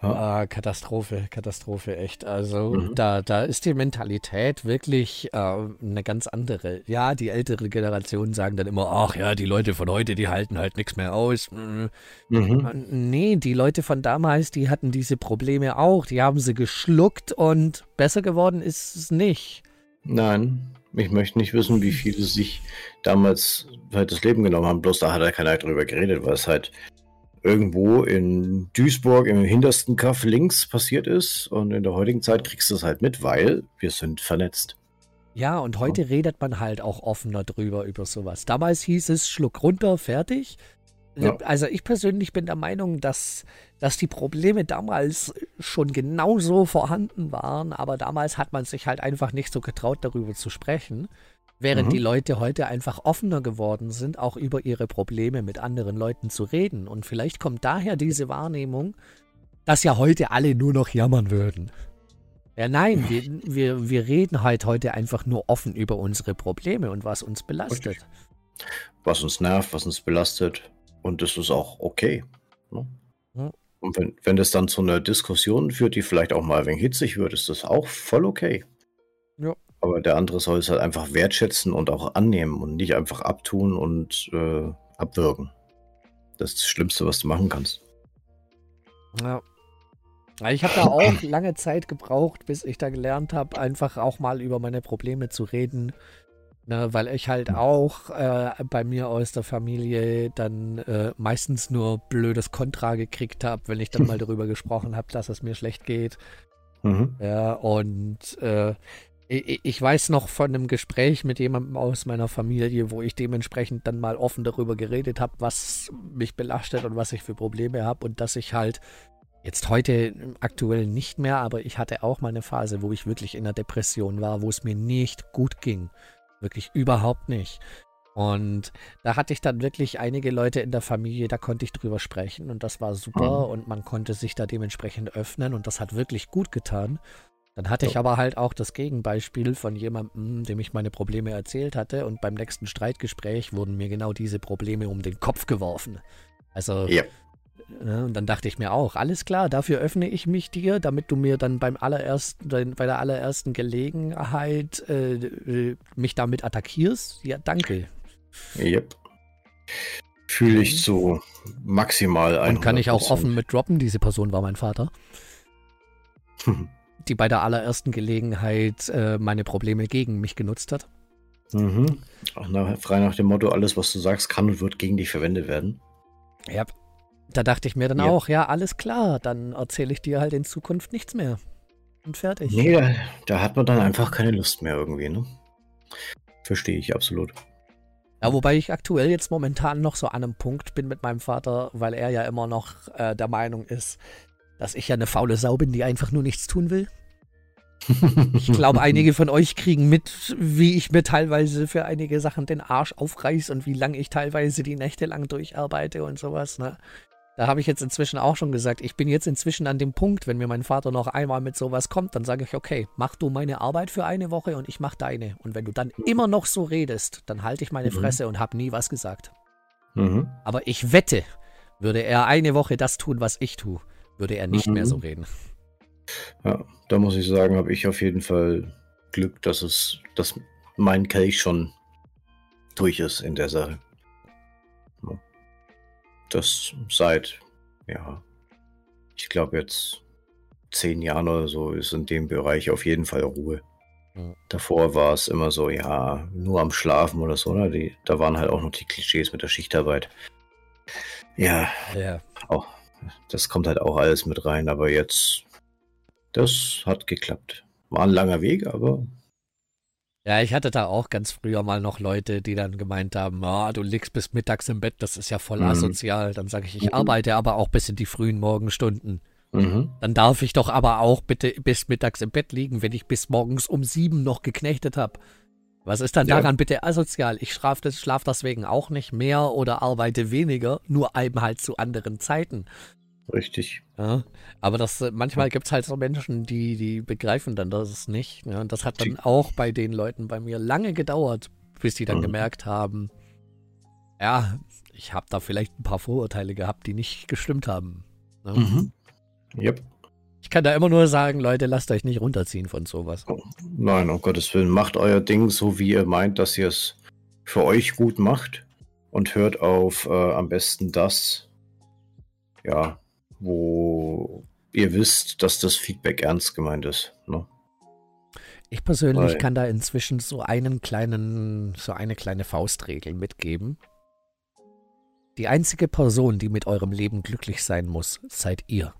ja. ah, Katastrophe, Katastrophe, echt. Also mhm. da, da ist die Mentalität wirklich äh, eine ganz andere. Ja, die ältere Generation sagen dann immer, ach ja, die Leute von heute, die halten halt nichts mehr aus. Mhm. Nee, die Leute von damals, die hatten diese Probleme auch. Die haben sie geschluckt und besser geworden ist es nicht. Nein, ich möchte nicht wissen, wie viele sich damals halt das Leben genommen haben. Bloß da hat er keiner drüber geredet, weil es halt irgendwo in Duisburg im hintersten Kaff links passiert ist. Und in der heutigen Zeit kriegst du es halt mit, weil wir sind vernetzt. Ja, und heute ja. redet man halt auch offener drüber über sowas. Damals hieß es Schluck runter, fertig. Ja. Also ich persönlich bin der Meinung, dass, dass die Probleme damals schon genauso vorhanden waren, aber damals hat man sich halt einfach nicht so getraut, darüber zu sprechen. Während mhm. die Leute heute einfach offener geworden sind, auch über ihre Probleme mit anderen Leuten zu reden. Und vielleicht kommt daher diese Wahrnehmung, dass ja heute alle nur noch jammern würden. Ja, nein, wir, wir, wir reden halt heute einfach nur offen über unsere Probleme und was uns belastet. Was uns nervt, was uns belastet. Und das ist auch okay. Ne? Ja. Und wenn, wenn das dann zu einer Diskussion führt, die vielleicht auch mal ein wenig hitzig wird, ist das auch voll okay. Ja. Aber der andere soll es halt einfach wertschätzen und auch annehmen und nicht einfach abtun und äh, abwirken. Das ist das Schlimmste, was du machen kannst. Ja. Ich habe da auch lange Zeit gebraucht, bis ich da gelernt habe, einfach auch mal über meine Probleme zu reden. Ne, weil ich halt auch äh, bei mir aus der Familie dann äh, meistens nur blödes Kontra gekriegt habe, wenn ich dann mal darüber gesprochen habe, dass es mir schlecht geht. Mhm. Ja, und äh, ich, ich, weiß noch von einem Gespräch mit jemandem aus meiner Familie, wo ich dementsprechend dann mal offen darüber geredet habe, was mich belastet und was ich für Probleme habe und dass ich halt jetzt heute aktuell nicht mehr, aber ich hatte auch mal eine Phase, wo ich wirklich in der Depression war, wo es mir nicht gut ging. Wirklich überhaupt nicht. Und da hatte ich dann wirklich einige Leute in der Familie, da konnte ich drüber sprechen und das war super mhm. und man konnte sich da dementsprechend öffnen und das hat wirklich gut getan. Dann hatte so. ich aber halt auch das Gegenbeispiel von jemandem, dem ich meine Probleme erzählt hatte und beim nächsten Streitgespräch wurden mir genau diese Probleme um den Kopf geworfen. Also ja. Ne, und dann dachte ich mir auch, alles klar, dafür öffne ich mich dir, damit du mir dann beim allerersten, bei der allerersten Gelegenheit äh, äh, mich damit attackierst. Ja, danke. Yep. Fühle ich so maximal ein. Und kann ich auch offen mit droppen, diese Person war mein Vater. die bei der allerersten Gelegenheit äh, meine Probleme gegen mich genutzt hat. Mhm. Auch nach, frei nach dem Motto, alles, was du sagst, kann und wird gegen dich verwendet werden. Ja, da dachte ich mir dann ja. auch, ja, alles klar, dann erzähle ich dir halt in Zukunft nichts mehr. und fertig. Nee, da, da hat man dann einfach keine Lust mehr irgendwie, ne? Verstehe ich absolut. Ja, wobei ich aktuell jetzt momentan noch so an einem Punkt bin mit meinem Vater, weil er ja immer noch äh, der Meinung ist, dass ich ja eine faule Sau bin, die einfach nur nichts tun will. Ich glaube, einige von euch kriegen mit, wie ich mir teilweise für einige Sachen den Arsch aufreiß und wie lange ich teilweise die Nächte lang durcharbeite und sowas. Ne? Da habe ich jetzt inzwischen auch schon gesagt, ich bin jetzt inzwischen an dem Punkt, wenn mir mein Vater noch einmal mit sowas kommt, dann sage ich, okay, mach du meine Arbeit für eine Woche und ich mach deine. Und wenn du dann immer noch so redest, dann halte ich meine mhm. Fresse und habe nie was gesagt. Mhm. Aber ich wette, würde er eine Woche das tun, was ich tue, würde er nicht mhm. mehr so reden. Ja, da muss ich sagen, habe ich auf jeden Fall Glück, dass es, dass mein Kelch schon durch ist in der Sache das seit, ja, ich glaube jetzt zehn Jahren oder so ist in dem Bereich auf jeden Fall Ruhe. Ja. Davor war es immer so, ja, nur am Schlafen oder so, ne? Die, da waren halt auch noch die Klischees mit der Schichtarbeit. Ja, ja. Auch, das kommt halt auch alles mit rein, aber jetzt, das hat geklappt. War ein langer Weg, aber ja, ich hatte da auch ganz früher mal noch Leute, die dann gemeint haben, oh, du liegst bis mittags im Bett, das ist ja voll mhm. asozial. Dann sage ich, ich mhm. arbeite aber auch bis in die frühen Morgenstunden. Mhm. Dann darf ich doch aber auch bitte bis mittags im Bett liegen, wenn ich bis morgens um sieben noch geknechtet habe. Was ist dann ja. daran bitte asozial? Ich schlaf, das, schlaf deswegen auch nicht mehr oder arbeite weniger, nur eben halt zu anderen Zeiten. Richtig. Ja, aber das, äh, manchmal gibt es halt so Menschen, die, die begreifen dann das nicht. Ja, und das hat dann auch bei den Leuten bei mir lange gedauert, bis die dann mhm. gemerkt haben, ja, ich habe da vielleicht ein paar Vorurteile gehabt, die nicht gestimmt haben. Ne? Mhm. Yep. Ich kann da immer nur sagen, Leute, lasst euch nicht runterziehen von sowas. Oh, nein, um Gottes Willen, macht euer Ding so, wie ihr meint, dass ihr es für euch gut macht und hört auf äh, am besten das, ja, wo ihr wisst, dass das Feedback ernst gemeint ist. Ne? Ich persönlich Weil, kann da inzwischen so einen kleinen, so eine kleine Faustregel mitgeben. Die einzige Person, die mit eurem Leben glücklich sein muss, seid ihr.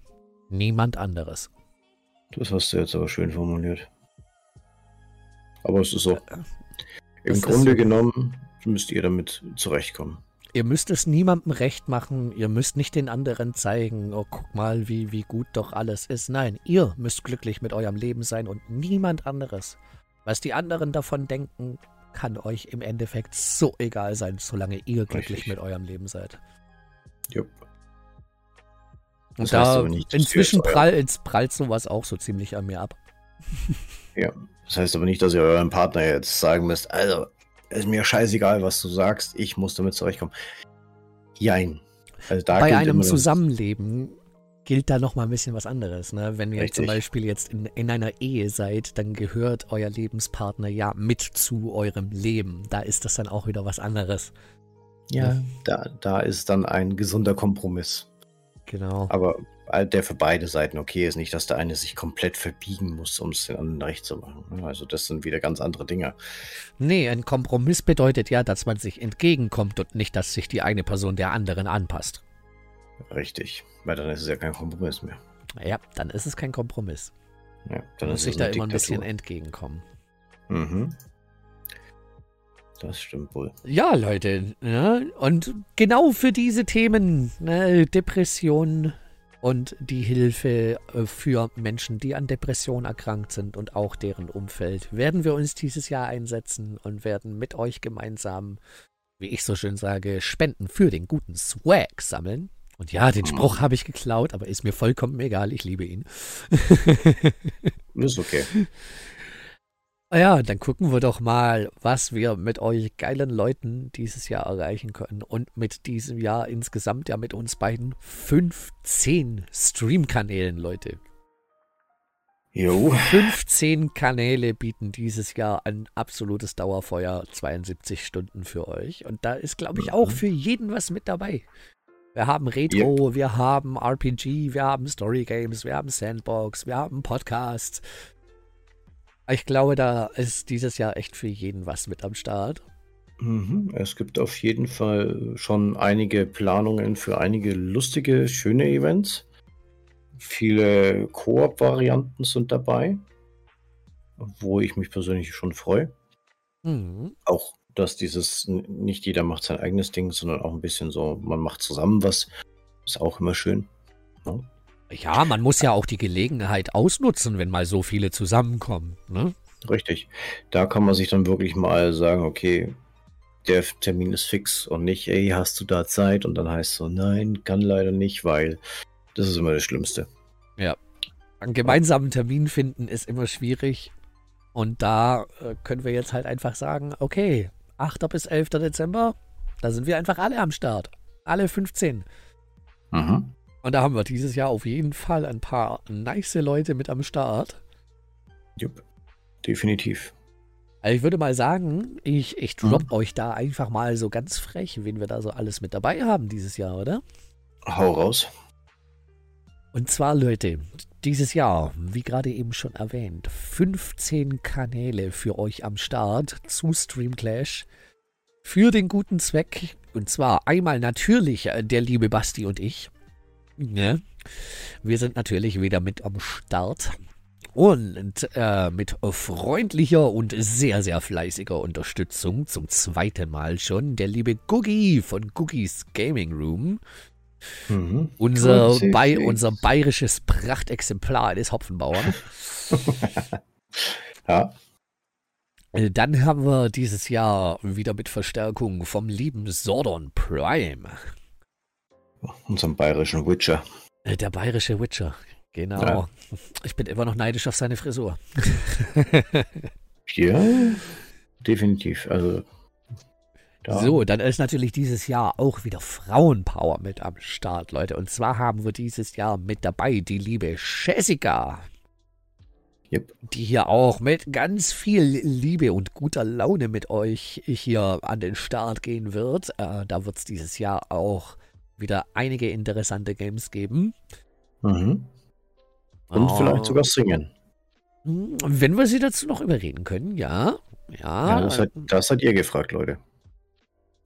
Niemand anderes. Das hast du jetzt aber schön formuliert. Aber es ist so. Äh, Im Grunde so. genommen müsst ihr damit zurechtkommen. Ihr müsst es niemandem recht machen, ihr müsst nicht den anderen zeigen, oh guck mal, wie, wie gut doch alles ist. Nein, ihr müsst glücklich mit eurem Leben sein und niemand anderes. Was die anderen davon denken, kann euch im Endeffekt so egal sein, solange ihr glücklich mit eurem Leben seid. Jupp. Und da nicht, inzwischen prall, prallt sowas auch so ziemlich an mir ab. ja, das heißt aber nicht, dass ihr eurem Partner jetzt sagen müsst, also ist mir scheißegal, was du sagst, ich muss damit zurechtkommen. Jein. Also Bei einem Zusammenleben gilt da noch mal ein bisschen was anderes. Ne? Wenn ihr zum Beispiel jetzt in, in einer Ehe seid, dann gehört euer Lebenspartner ja mit zu eurem Leben. Da ist das dann auch wieder was anderes. Ja, ja. Da, da ist dann ein gesunder Kompromiss. Genau. Aber der für beide Seiten okay ist. Nicht, dass der eine sich komplett verbiegen muss, um es den anderen recht zu machen. Ne? Also das sind wieder ganz andere Dinge. Nee, ein Kompromiss bedeutet ja, dass man sich entgegenkommt und nicht, dass sich die eine Person der anderen anpasst. Richtig, weil dann ist es ja kein Kompromiss mehr. Ja, dann ist es kein Kompromiss. Ja, dann muss sich da immer ein bisschen entgegenkommen. Mhm. Das stimmt wohl. Ja, Leute. Ne? Und genau für diese Themen, ne? Depression, und die Hilfe äh, für Menschen, die an Depressionen erkrankt sind und auch deren Umfeld, werden wir uns dieses Jahr einsetzen und werden mit euch gemeinsam, wie ich so schön sage, Spenden für den guten Swag sammeln. Und ja, den Spruch habe ich geklaut, aber ist mir vollkommen egal, ich liebe ihn. ist okay. Ja, dann gucken wir doch mal, was wir mit euch geilen Leuten dieses Jahr erreichen können. Und mit diesem Jahr insgesamt ja mit uns beiden 15 Stream-Kanälen, Leute. Jo. 15 Kanäle bieten dieses Jahr ein absolutes Dauerfeuer 72 Stunden für euch. Und da ist, glaube ich, auch mhm. für jeden was mit dabei. Wir haben Retro, yep. wir haben RPG, wir haben Story Games, wir haben Sandbox, wir haben Podcasts, ich glaube, da ist dieses Jahr echt für jeden was mit am Start. Mhm. Es gibt auf jeden Fall schon einige Planungen für einige lustige, schöne Events. viele Koop-Varianten sind dabei, wo ich mich persönlich schon freue. Mhm. Auch, dass dieses, nicht jeder macht sein eigenes Ding, sondern auch ein bisschen so, man macht zusammen was, ist auch immer schön. Ne? Ja man muss ja auch die Gelegenheit ausnutzen, wenn mal so viele zusammenkommen. Ne? Richtig. Da kann man sich dann wirklich mal sagen, okay, der Termin ist fix und nicht, ey, hast du da Zeit? Und dann heißt es so, nein, kann leider nicht, weil das ist immer das Schlimmste. Ja. Einen gemeinsamen Termin finden ist immer schwierig. Und da äh, können wir jetzt halt einfach sagen, okay, 8. bis 11. Dezember, da sind wir einfach alle am Start. Alle 15. Mhm. Und da haben wir dieses Jahr auf jeden Fall ein paar nice Leute mit am Start. Jupp, definitiv. Also ich würde mal sagen, ich, ich drop mhm. euch da einfach mal so ganz frech, wen wir da so alles mit dabei haben dieses Jahr, oder? Hau raus. Und zwar, Leute, dieses Jahr, wie gerade eben schon erwähnt, 15 Kanäle für euch am Start zu Stream Clash für den guten Zweck. Und zwar einmal natürlich äh, der liebe Basti und ich. Ja. Wir sind natürlich wieder mit am Start. Und äh, mit freundlicher und sehr, sehr fleißiger Unterstützung zum zweiten Mal schon der liebe Googie von Googies Gaming Room. Mhm. Unser, Bay, unser bayerisches Prachtexemplar des Hopfenbauern. ja. Äh, dann haben wir dieses Jahr wieder mit Verstärkung vom lieben Sordon Prime. Unserem bayerischen Witcher. Äh, der bayerische Witcher, genau. Ja. Ich bin immer noch neidisch auf seine Frisur. ja, definitiv. Also da. So, dann ist natürlich dieses Jahr auch wieder Frauenpower mit am Start, Leute. Und zwar haben wir dieses Jahr mit dabei die liebe Jessica. Yep. Die hier auch mit ganz viel Liebe und guter Laune mit euch hier an den Start gehen wird. Äh, da wird es dieses Jahr auch wieder einige interessante Games geben. Mhm. Und oh. vielleicht sogar singen. Hm, wenn wir sie dazu noch überreden können, ja. Ja, ja das, hat, das hat ihr gefragt, Leute.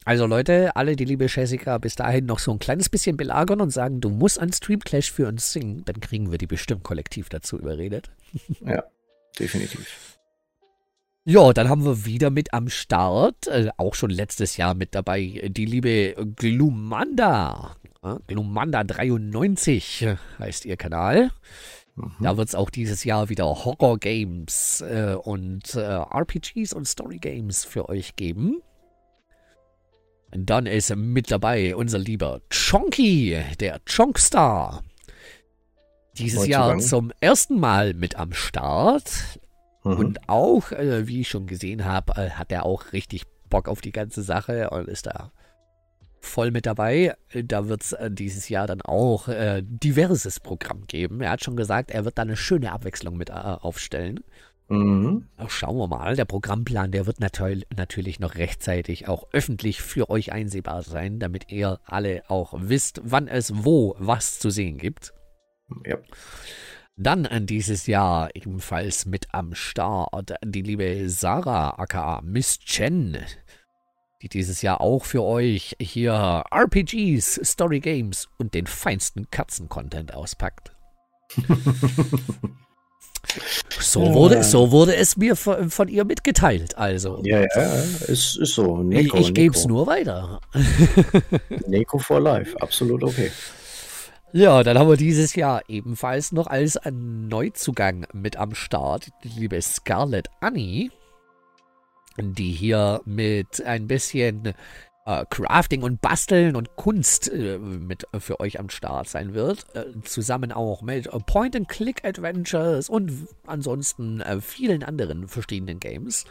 Also Leute, alle, die liebe Jessica bis dahin noch so ein kleines bisschen belagern und sagen, du musst an Stream Clash für uns singen, dann kriegen wir die bestimmt kollektiv dazu überredet. Ja, definitiv. Ja, dann haben wir wieder mit am Start, äh, auch schon letztes Jahr mit dabei, die liebe Glumanda. Ja, Glumanda 93 heißt ihr Kanal. Mhm. Da wird es auch dieses Jahr wieder Horror-Games äh, und äh, RPGs und Story-Games für euch geben. Dann ist mit dabei unser lieber Chonky, der Chonkstar. Dieses Jahr zum ersten Mal mit am Start. Mhm. Und auch, äh, wie ich schon gesehen habe, äh, hat er auch richtig Bock auf die ganze Sache und ist da voll mit dabei. Da wird es äh, dieses Jahr dann auch äh, diverses Programm geben. Er hat schon gesagt, er wird da eine schöne Abwechslung mit äh, aufstellen. Mhm. Schauen wir mal, der Programmplan, der wird natür natürlich noch rechtzeitig auch öffentlich für euch einsehbar sein, damit ihr alle auch wisst, wann es wo was zu sehen gibt. Ja. Dann an dieses Jahr ebenfalls mit am Start die liebe Sarah aka Miss Chen, die dieses Jahr auch für euch hier RPGs, Story Games und den feinsten Katzen-Content auspackt. So, ja. wurde, so wurde es mir von, von, ihr mitgeteilt. Also. Ja, ja, es ist so. Nico, ich ich gebe es nur weiter. Nico for Life, absolut okay. Ja, dann haben wir dieses Jahr ebenfalls noch als Neuzugang mit am Start die liebe Scarlett Annie, die hier mit ein bisschen äh, Crafting und Basteln und Kunst äh, mit für euch am Start sein wird. Äh, zusammen auch mit Point-and-Click-Adventures und ansonsten äh, vielen anderen verschiedenen Games.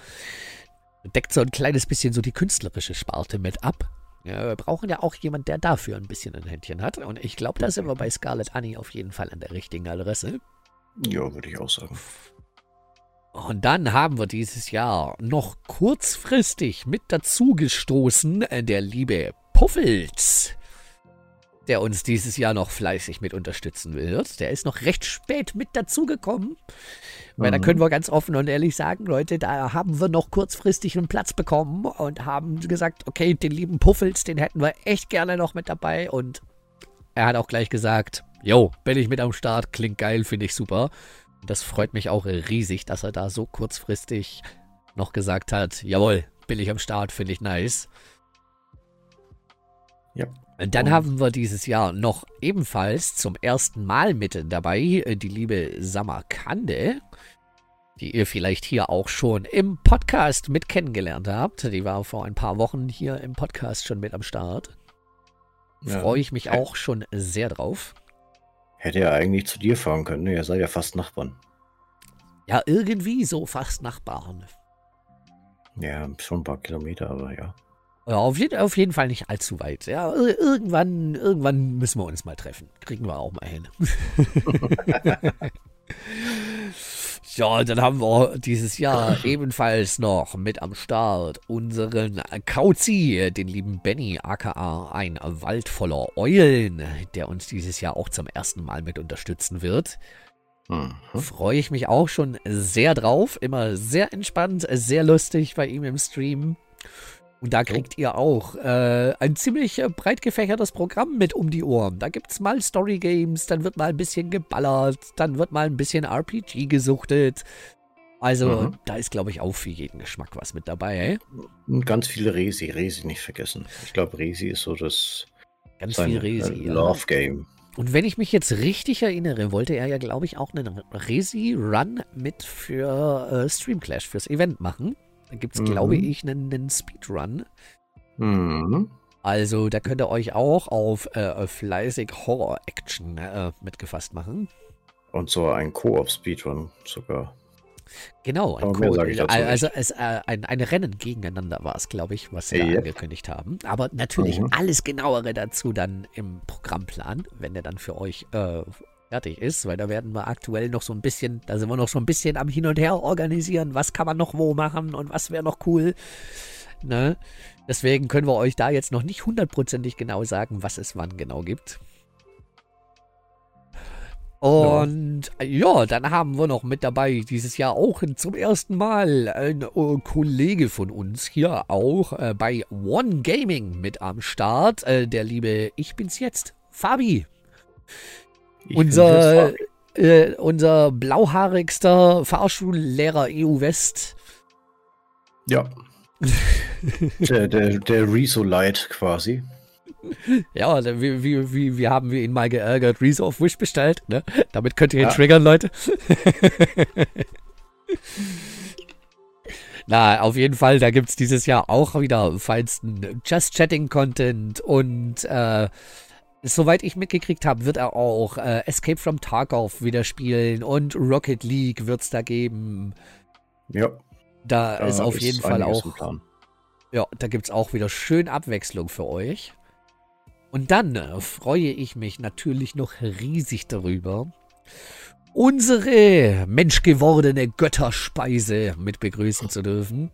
Deckt so ein kleines bisschen so die künstlerische Sparte mit ab. Ja, wir brauchen ja auch jemanden, der dafür ein bisschen ein Händchen hat. Und ich glaube, da sind wir bei Scarlett Annie auf jeden Fall an der richtigen Adresse. Ja, würde ich auch sagen. Und dann haben wir dieses Jahr noch kurzfristig mit dazugestoßen äh, der liebe Puffels, der uns dieses Jahr noch fleißig mit unterstützen wird. Der ist noch recht spät mit dazugekommen. Weil mhm. da können wir ganz offen und ehrlich sagen, Leute, da haben wir noch kurzfristig einen Platz bekommen und haben gesagt, okay, den lieben Puffels, den hätten wir echt gerne noch mit dabei. Und er hat auch gleich gesagt, Jo, bin ich mit am Start, klingt geil, finde ich super. Das freut mich auch riesig, dass er da so kurzfristig noch gesagt hat, jawohl, bin ich am Start, finde ich nice. Ja. Dann oh. haben wir dieses Jahr noch ebenfalls zum ersten Mal mit dabei äh, die liebe Samarkande, die ihr vielleicht hier auch schon im Podcast mit kennengelernt habt. Die war vor ein paar Wochen hier im Podcast schon mit am Start. Ja. Freue ich mich auch schon sehr drauf. Hätte er eigentlich zu dir fahren können. Ihr seid ja fast Nachbarn. Ja, irgendwie so fast Nachbarn. Ja, schon ein paar Kilometer, aber ja. Ja, auf, jeden, auf jeden Fall nicht allzu weit. Ja, irgendwann, irgendwann müssen wir uns mal treffen. Kriegen wir auch mal hin. ja, dann haben wir dieses Jahr ebenfalls noch mit am Start unseren Kauzi, den lieben Benny, aka ein Wald voller Eulen, der uns dieses Jahr auch zum ersten Mal mit unterstützen wird. Mhm. Freue ich mich auch schon sehr drauf. Immer sehr entspannt, sehr lustig bei ihm im Stream. Und da kriegt ihr auch äh, ein ziemlich äh, breit gefächertes Programm mit um die Ohren. Da gibt es mal Story Games, dann wird mal ein bisschen geballert, dann wird mal ein bisschen RPG gesuchtet. Also mhm. da ist, glaube ich, auch für jeden Geschmack was mit dabei. Ey? Und ganz viele Resi, Resi nicht vergessen. Ich glaube, Resi ist so das ganz viel Resi, äh, Love Game. Und wenn ich mich jetzt richtig erinnere, wollte er ja, glaube ich, auch einen Resi-Run mit für äh, Stream Clash, fürs Event machen. Da gibt es, mhm. glaube ich, einen, einen Speedrun. Mhm. Also, da könnt ihr euch auch auf äh, fleißig Horror-Action äh, mitgefasst machen. Und so ein Koop-Speedrun sogar. Genau, ein Co also es, äh, ein, ein, Rennen gegeneinander war es, glaube ich, was sie yep. angekündigt haben. Aber natürlich mhm. alles genauere dazu dann im Programmplan, wenn der dann für euch äh, fertig ist, weil da werden wir aktuell noch so ein bisschen, da sind wir noch so ein bisschen am Hin und Her organisieren, was kann man noch wo machen und was wäre noch cool. Ne? Deswegen können wir euch da jetzt noch nicht hundertprozentig genau sagen, was es wann genau gibt. Und ja. dann haben wir noch mit dabei dieses Jahr auch zum ersten Mal ein äh, Kollege von uns hier auch äh, bei One Gaming mit am Start. Äh, der liebe Ich bin's jetzt, Fabi. Ich unser, äh, unser blauhaarigster Fahrschullehrer EU West. Ja. der, der, der Rezo Light quasi. Ja, wie, wie, wie, wie haben wir ihn mal geärgert? Rezo auf Wish bestellt, ne? Damit könnt ihr ihn ja. triggern, Leute. Na, auf jeden Fall, da gibt es dieses Jahr auch wieder feinsten Just Chatting Content und äh, Soweit ich mitgekriegt habe, wird er auch äh, Escape from Tarkov wieder spielen und Rocket League wird es da geben. Ja. Da ja, ist auf ist jeden Fall auch. Ja, da gibt es auch wieder schön Abwechslung für euch. Und dann äh, freue ich mich natürlich noch riesig darüber, unsere menschgewordene Götterspeise mit begrüßen zu dürfen.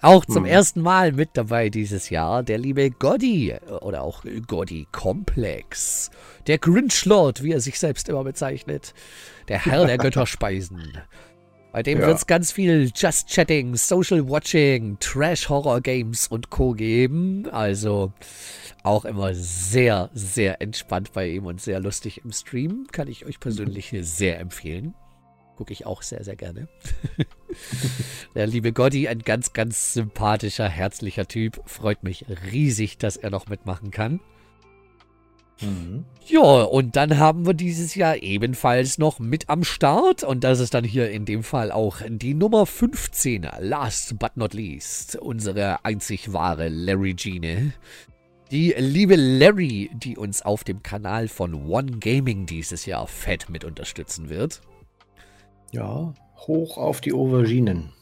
Auch zum hm. ersten Mal mit dabei dieses Jahr der liebe Goddy oder auch Goddy Komplex. Der Grinch-Lord, wie er sich selbst immer bezeichnet. Der Herr der Götterspeisen. Bei dem ja. wird es ganz viel Just Chatting, Social Watching, Trash-Horror-Games und Co. geben. Also auch immer sehr, sehr entspannt bei ihm und sehr lustig im Stream. Kann ich euch persönlich sehr empfehlen. Gucke ich auch sehr, sehr gerne. Der liebe Gotti, ein ganz, ganz sympathischer, herzlicher Typ. Freut mich riesig, dass er noch mitmachen kann. Mhm. Ja, und dann haben wir dieses Jahr ebenfalls noch mit am Start. Und das ist dann hier in dem Fall auch die Nummer 15, last but not least, unsere einzig wahre Larry Gene. Die liebe Larry, die uns auf dem Kanal von One Gaming dieses Jahr fett mit unterstützen wird. Ja, hoch auf die Auberginen.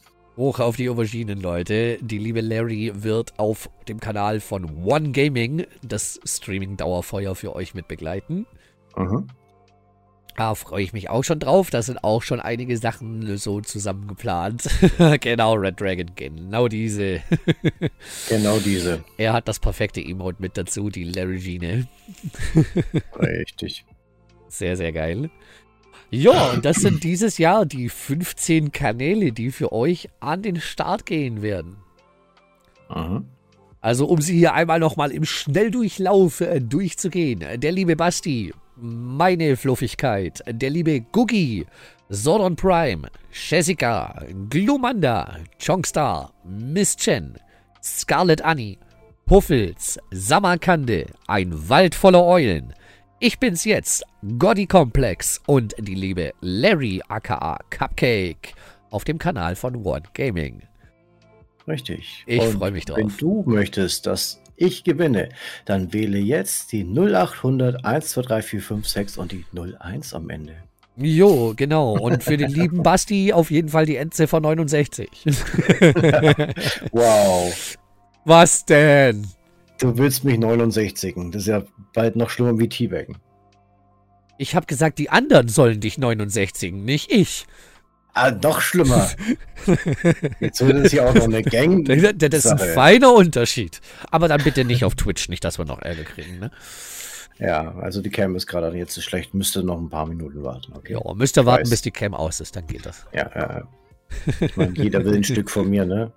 Hoch auf die Auberginen, Leute. Die liebe Larry wird auf dem Kanal von One Gaming das Streaming-Dauerfeuer für euch mit begleiten. Mhm. Da freue ich mich auch schon drauf. Da sind auch schon einige Sachen so zusammen geplant. genau, Red Dragon, genau diese. genau diese. Er hat das perfekte Emote mit dazu, die Larry Gine. Richtig. Sehr, sehr geil. Ja, und das sind dieses Jahr die 15 Kanäle, die für euch an den Start gehen werden. Aha. Also, um sie hier einmal nochmal im Schnelldurchlauf äh, durchzugehen. Der liebe Basti, meine Fluffigkeit, der liebe Googie, Zordon Prime, Jessica, Glumanda, Chongstar, Miss Chen, Scarlet Annie, Puffels, Samarkande, ein Wald voller Eulen. Ich bin's jetzt, Goddy Complex und die liebe Larry aka Cupcake auf dem Kanal von One Gaming. Richtig. Ich freue mich drauf. Wenn du möchtest, dass ich gewinne, dann wähle jetzt die 0800 1234556 und die 01 am Ende. Jo, genau. Und für den lieben Basti auf jeden Fall die Endziffer 69. wow. Was denn? Du willst mich 69. Das ist ja bald noch schlimmer wie T-Baggen. Ich habe gesagt, die anderen sollen dich 69, nicht ich. Ah, noch schlimmer. Jetzt wird es hier auch noch eine Gang. Das, ist ein feiner Unterschied. Aber dann bitte nicht auf Twitch, nicht, dass wir noch Ärger kriegen, ne? Ja, also die Cam ist gerade jetzt so schlecht, müsste noch ein paar Minuten warten. Okay. Ja, müsste warten, bis die Cam aus ist, dann geht das. Ja, ja. Ich meine, jeder will ein Stück von mir, ne?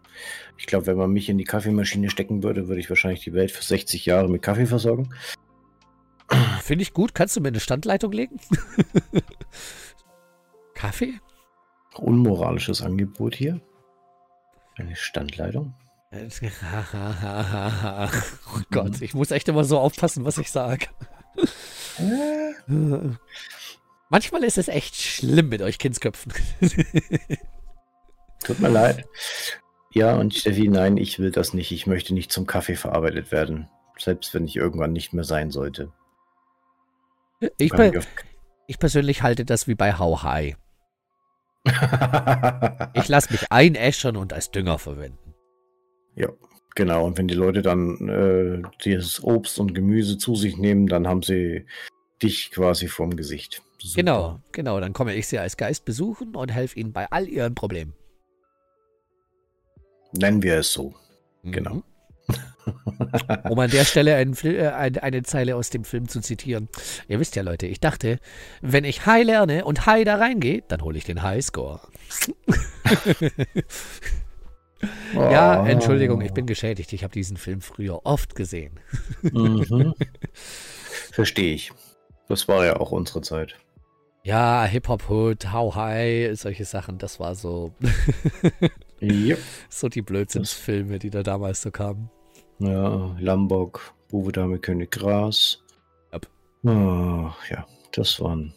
Ich glaube, wenn man mich in die Kaffeemaschine stecken würde, würde ich wahrscheinlich die Welt für 60 Jahre mit Kaffee versorgen. Finde ich gut. Kannst du mir eine Standleitung legen? Kaffee? Unmoralisches Angebot hier. Eine Standleitung. oh Gott, ich muss echt immer so aufpassen, was ich sage. Manchmal ist es echt schlimm mit euch Kindsköpfen. Tut mir leid. Ja, und Steffi, nein, ich will das nicht. Ich möchte nicht zum Kaffee verarbeitet werden. Selbst wenn ich irgendwann nicht mehr sein sollte. Ich, per ich persönlich halte das wie bei How High. ich lasse mich einäschern und als Dünger verwenden. Ja, genau. Und wenn die Leute dann äh, dieses Obst und Gemüse zu sich nehmen, dann haben sie dich quasi vorm Gesicht. Super. Genau, genau. Dann komme ich sie als Geist besuchen und helfe ihnen bei all ihren Problemen. Nennen wir es so. Mhm. Genau. um an der Stelle ein, äh, eine, eine Zeile aus dem Film zu zitieren. Ihr wisst ja, Leute, ich dachte, wenn ich High lerne und High da reingehe, dann hole ich den Highscore. oh. Ja, Entschuldigung, ich bin geschädigt. Ich habe diesen Film früher oft gesehen. mhm. Verstehe ich. Das war ja auch unsere Zeit. Ja, Hip-Hop-Hood, How High, solche Sachen, das war so. Yep. So die Blödsinnsfilme, die da damals so kamen. Ja, Lambok, Bube Dame König Gras. Yep. Oh, ja, das waren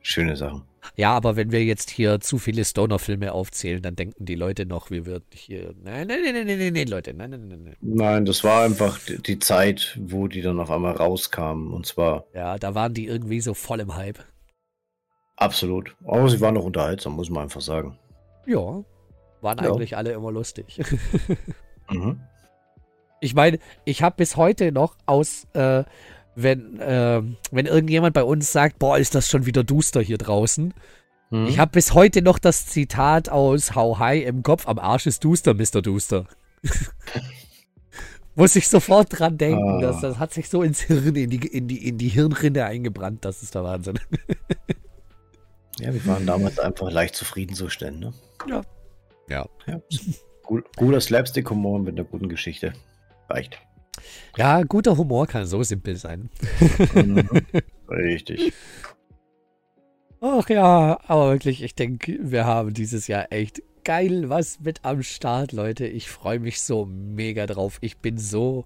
schöne Sachen. Ja, aber wenn wir jetzt hier zu viele Stoner-Filme aufzählen, dann denken die Leute noch, wir würden hier. Nein, nein, nein, nein, nein, nein, Leute, nein, nein, nein, nein. Nein, das war einfach die Zeit, wo die dann auf einmal rauskamen. Und zwar. Ja, da waren die irgendwie so voll im Hype. Absolut. Aber sie waren noch unterhaltsam, muss man einfach sagen. Ja, waren ja. eigentlich alle immer lustig. mhm. Ich meine, ich habe bis heute noch aus, äh, wenn, äh, wenn irgendjemand bei uns sagt, boah, ist das schon wieder duster hier draußen. Mhm. Ich habe bis heute noch das Zitat aus How High im Kopf, am Arsch ist duster, Mr. Duster. Muss ich sofort dran denken. Ah. Das, das hat sich so ins Hirn, in die, in, die, in die Hirnrinde eingebrannt. Das ist der Wahnsinn. ja, wir waren damals einfach leicht zufriedenzustellen, ne? Ja. Ja. ja. Guter Slapstick-Humor mit einer guten Geschichte reicht. Ja, guter Humor kann so simpel sein. Mhm. Richtig. Ach ja, aber wirklich, ich denke, wir haben dieses Jahr echt geil was mit am Start, Leute. Ich freue mich so mega drauf. Ich bin so,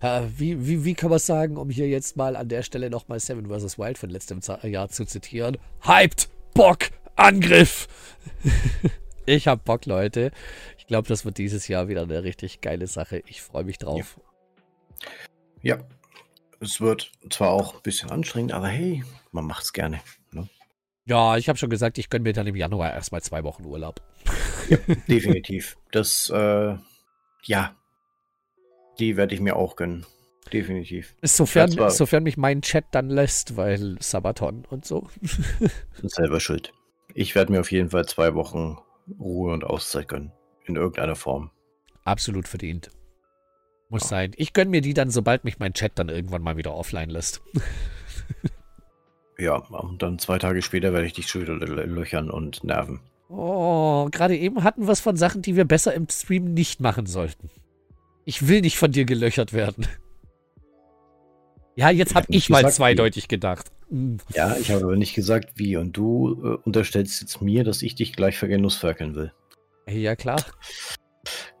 äh, wie, wie, wie kann man sagen, um hier jetzt mal an der Stelle nochmal Seven vs. Wild von letztem Jahr zu zitieren. Hyped, Bock, Angriff. ich hab Bock, Leute glaube, das wird dieses Jahr wieder eine richtig geile Sache. Ich freue mich drauf. Ja. ja. es wird zwar auch ein bisschen anstrengend, aber hey, man macht es gerne. Ne? Ja, ich habe schon gesagt, ich gönne mir dann im Januar erstmal zwei Wochen Urlaub. Ja, definitiv. Das, äh, ja, die werde ich mir auch gönnen. Definitiv. Sofern, sofern mich mein Chat dann lässt, weil Sabaton und so. Selber schuld. Ich werde mir auf jeden Fall zwei Wochen Ruhe und Auszeit gönnen in irgendeiner Form. Absolut verdient. Muss ja. sein. Ich gönne mir die dann, sobald mich mein Chat dann irgendwann mal wieder offline lässt. ja, und dann zwei Tage später werde ich dich schon wieder löchern und nerven. Oh, gerade eben hatten wir es von Sachen, die wir besser im Stream nicht machen sollten. Ich will nicht von dir gelöchert werden. Ja, jetzt habe ich, hab ich mal zweideutig wie. gedacht. Ja, ich habe aber nicht gesagt, wie. Und du äh, unterstellst jetzt mir, dass ich dich gleich vergenussferkeln will. Ja, klar.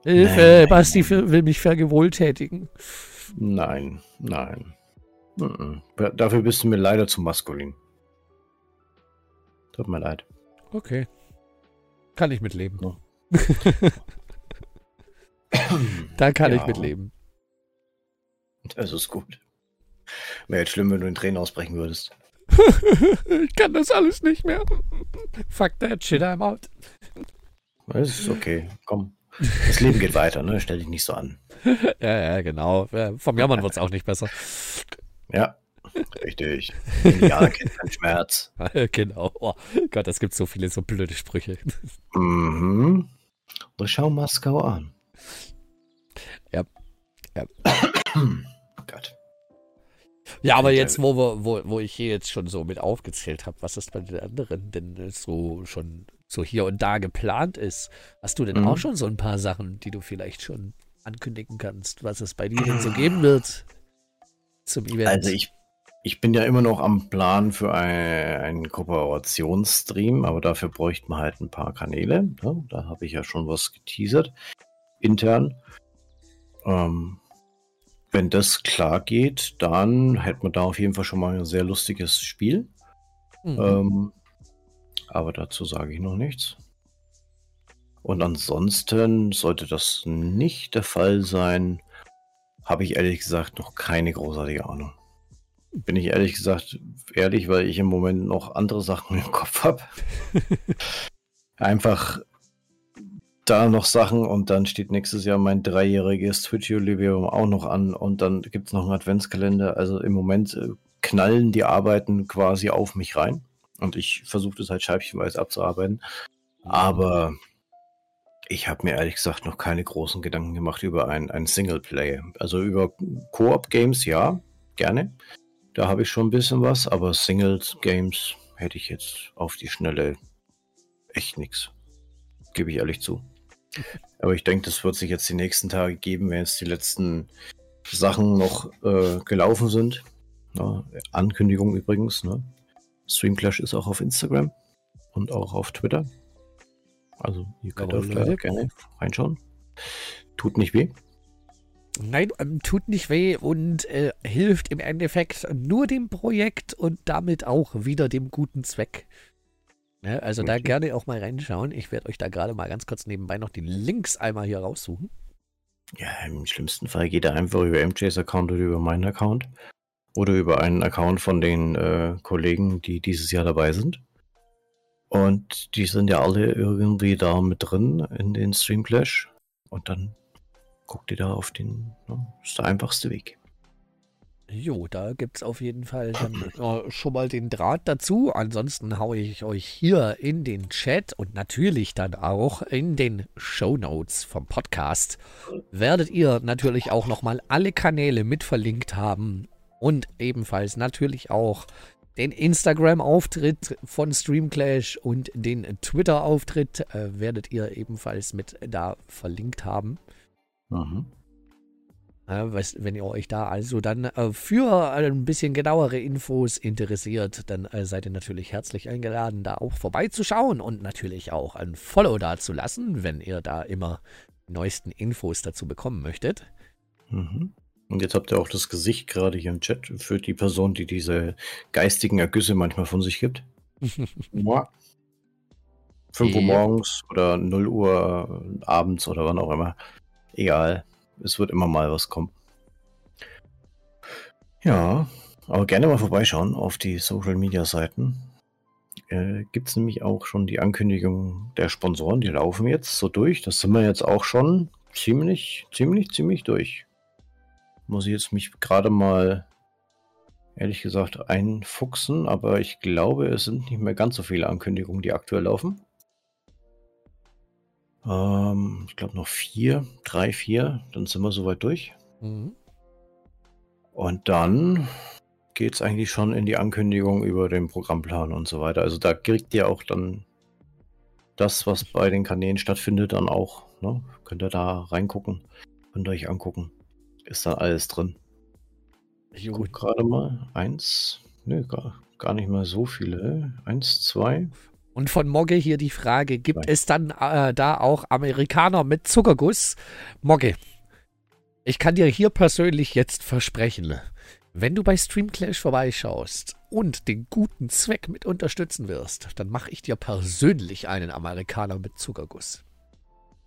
Hilfe, nein, nein, Basti nein. will mich vergewohltätigen. Nein, nein. nein. Dafür bist du mir leider zu maskulin. Tut mir leid. Okay. Kann ich mitleben. Ja. da kann ja. ich mitleben. Das ist gut. Wäre jetzt schlimm, wenn du in Tränen ausbrechen würdest. ich kann das alles nicht mehr. Fuck that shit, I'm out. Das ist okay. Komm. Das Leben geht weiter, ne? Stell dich nicht so an. ja, ja, genau. Vom Jammern wird es auch nicht besser. Ja, richtig. Ja, kennt keinen Schmerz. genau. Oh Gott, es gibt so viele so blöde Sprüche. Mhm. Und schau Moskau an. Ja. Ja. Gott. Ja, aber jetzt, wo, wir, wo, wo ich hier jetzt schon so mit aufgezählt habe, was ist bei den anderen denn so schon so hier und da geplant ist, hast du denn mhm. auch schon so ein paar Sachen, die du vielleicht schon ankündigen kannst, was es bei dir denn so geben wird zum Event? Also ich, ich bin ja immer noch am Plan für ein, einen Kooperationsstream, aber dafür bräuchte man halt ein paar Kanäle. Ne? Da habe ich ja schon was geteasert, intern. Ähm, wenn das klar geht, dann hätte man da auf jeden Fall schon mal ein sehr lustiges Spiel. Mhm. Ähm, aber dazu sage ich noch nichts. Und ansonsten sollte das nicht der Fall sein, habe ich ehrlich gesagt noch keine großartige Ahnung. Bin ich ehrlich gesagt ehrlich, weil ich im Moment noch andere Sachen im Kopf habe. Einfach da noch Sachen und dann steht nächstes Jahr mein dreijähriges Twitch-Jubiläum auch noch an und dann gibt es noch einen Adventskalender. Also im Moment äh, knallen die Arbeiten quasi auf mich rein und ich versuche das halt scheibchenweise abzuarbeiten. Aber ich habe mir ehrlich gesagt noch keine großen Gedanken gemacht über ein, ein Singleplay. Also über Koop-Games, ja, gerne. Da habe ich schon ein bisschen was, aber Singles-Games hätte ich jetzt auf die Schnelle echt nichts. Gebe ich ehrlich zu. Aber ich denke, das wird sich jetzt die nächsten Tage geben, wenn jetzt die letzten Sachen noch äh, gelaufen sind. Ja, Ankündigung übrigens. Ne? Streamclash ist auch auf Instagram und auch auf Twitter. Also ihr könnt auch gerne reinschauen. Tut nicht weh. Nein, ähm, tut nicht weh und äh, hilft im Endeffekt nur dem Projekt und damit auch wieder dem guten Zweck. Ja, also okay. da gerne auch mal reinschauen. Ich werde euch da gerade mal ganz kurz nebenbei noch die Links einmal hier raussuchen. Ja, im schlimmsten Fall geht er einfach über MJs Account oder über meinen Account. Oder über einen Account von den äh, Kollegen, die dieses Jahr dabei sind. Und die sind ja alle irgendwie da mit drin in den Stream Clash. Und dann guckt ihr da auf den, ne, ist der einfachste Weg. Jo, da gibt es auf jeden Fall dann äh, schon mal den Draht dazu. Ansonsten haue ich euch hier in den Chat und natürlich dann auch in den Show Notes vom Podcast. Werdet ihr natürlich auch nochmal alle Kanäle mit verlinkt haben und ebenfalls natürlich auch den Instagram-Auftritt von Streamclash und den Twitter-Auftritt äh, werdet ihr ebenfalls mit da verlinkt haben. Mhm. Äh, was, wenn ihr euch da also dann äh, für ein bisschen genauere Infos interessiert, dann äh, seid ihr natürlich herzlich eingeladen, da auch vorbeizuschauen und natürlich auch ein Follow da zu lassen, wenn ihr da immer neuesten Infos dazu bekommen möchtet. Mhm. Und jetzt habt ihr auch das Gesicht gerade hier im Chat für die Person, die diese geistigen Ergüsse manchmal von sich gibt. 5 Uhr morgens oder 0 Uhr abends oder wann auch immer. Egal. Es wird immer mal was kommen. Ja, aber gerne mal vorbeischauen auf die Social Media Seiten. Äh, Gibt es nämlich auch schon die Ankündigung der Sponsoren, die laufen jetzt so durch. Das sind wir jetzt auch schon ziemlich, ziemlich, ziemlich durch. Muss ich jetzt mich gerade mal ehrlich gesagt einfuchsen, aber ich glaube, es sind nicht mehr ganz so viele Ankündigungen, die aktuell laufen. Ähm, ich glaube noch vier, drei, vier, dann sind wir soweit durch. Mhm. Und dann geht es eigentlich schon in die Ankündigung über den Programmplan und so weiter. Also da kriegt ihr auch dann das, was bei den Kanälen stattfindet, dann auch. Ne? Könnt ihr da reingucken, könnt ihr euch angucken. Ist da alles drin. Ich gucke gerade mal. Eins. Ne, gar, gar nicht mal so viele. Eins, zwei. Und von Mogge hier die Frage: Gibt zwei. es dann äh, da auch Amerikaner mit Zuckerguss? Mogge, ich kann dir hier persönlich jetzt versprechen, wenn du bei Streamclash vorbeischaust und den guten Zweck mit unterstützen wirst, dann mache ich dir persönlich einen Amerikaner mit Zuckerguss.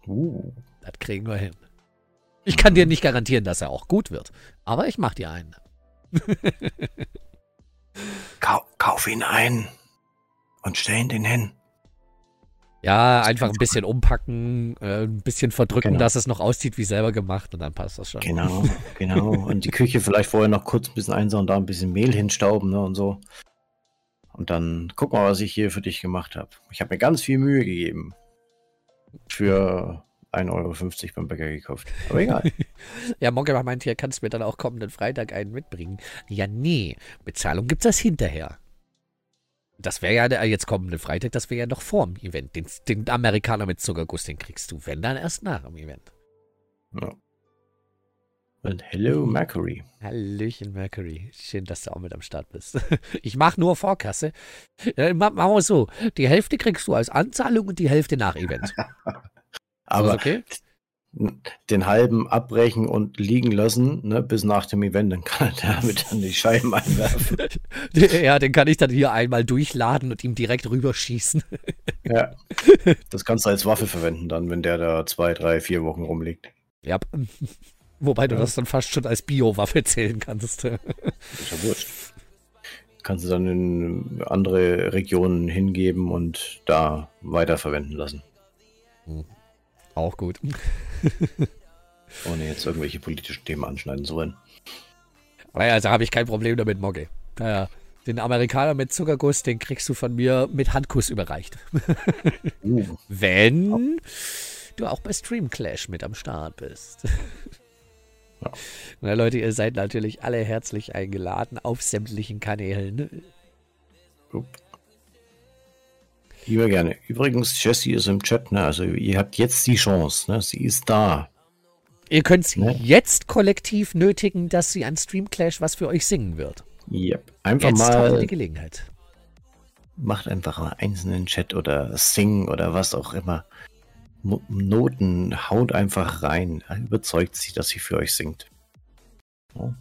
Uh. Das kriegen wir hin. Ich kann dir nicht garantieren, dass er auch gut wird, aber ich mache dir einen. Kau kauf ihn ein und stell ihn den hin. Ja, einfach ein bisschen umpacken, äh, ein bisschen verdrücken, genau. dass es noch aussieht wie selber gemacht und dann passt das schon. Genau, genau. Und die Küche vielleicht vorher noch kurz ein bisschen einsauen, da ein bisschen Mehl hinstauben ne, und so. Und dann guck mal, was ich hier für dich gemacht habe. Ich habe mir ganz viel Mühe gegeben. Für 1,50 Euro beim Bäcker gekauft. Aber egal. ja, Monke meint hier, kannst du mir dann auch kommenden Freitag einen mitbringen. Ja, nee, Bezahlung gibt es hinterher. Das wäre ja der jetzt kommende Freitag, das wäre ja noch vor dem Event. Den, den, Amerikaner mit Zuckerguss, den kriegst du, wenn dann erst nach dem Event. Ja. Und hello Mercury. Hallöchen Mercury. Schön, dass du auch mit am Start bist. Ich mache nur Vorkasse. Äh, machen wir so. Die Hälfte kriegst du als Anzahlung und die Hälfte nach Event. Aber okay? Den halben abbrechen und liegen lassen, ne, bis nach dem Event, dann kann er damit dann die Scheiben einwerfen. ja, den kann ich dann hier einmal durchladen und ihm direkt rüberschießen. ja. Das kannst du als Waffe verwenden dann, wenn der da zwei, drei, vier Wochen rumliegt. Ja. Wobei du ja. das dann fast schon als Bio-Waffe zählen kannst. ist ja wurscht. Kannst du dann in andere Regionen hingeben und da weiterverwenden lassen. Hm. Auch gut. Ohne jetzt irgendwelche politischen Themen anschneiden zu wollen. Also habe ich kein Problem damit, Mogge. Naja, den Amerikaner mit Zuckerguss, den kriegst du von mir mit Handkuss überreicht. Uh. Wenn du auch bei Stream Clash mit am Start bist. Ja. Na Leute, ihr seid natürlich alle herzlich eingeladen auf sämtlichen Kanälen. Upp. Lieber gerne. Übrigens, Jessie ist im Chat, ne? Also ihr habt jetzt die Chance, ne? Sie ist da. Ihr könnt sie ne? jetzt kollektiv nötigen, dass sie an Streamclash was für euch singen wird. Yep. Einfach jetzt mal. Habt ihr die Gelegenheit. Macht einfach mal einzelnen Chat oder singen oder was auch immer. Noten, haut einfach rein. Überzeugt sie, dass sie für euch singt. Und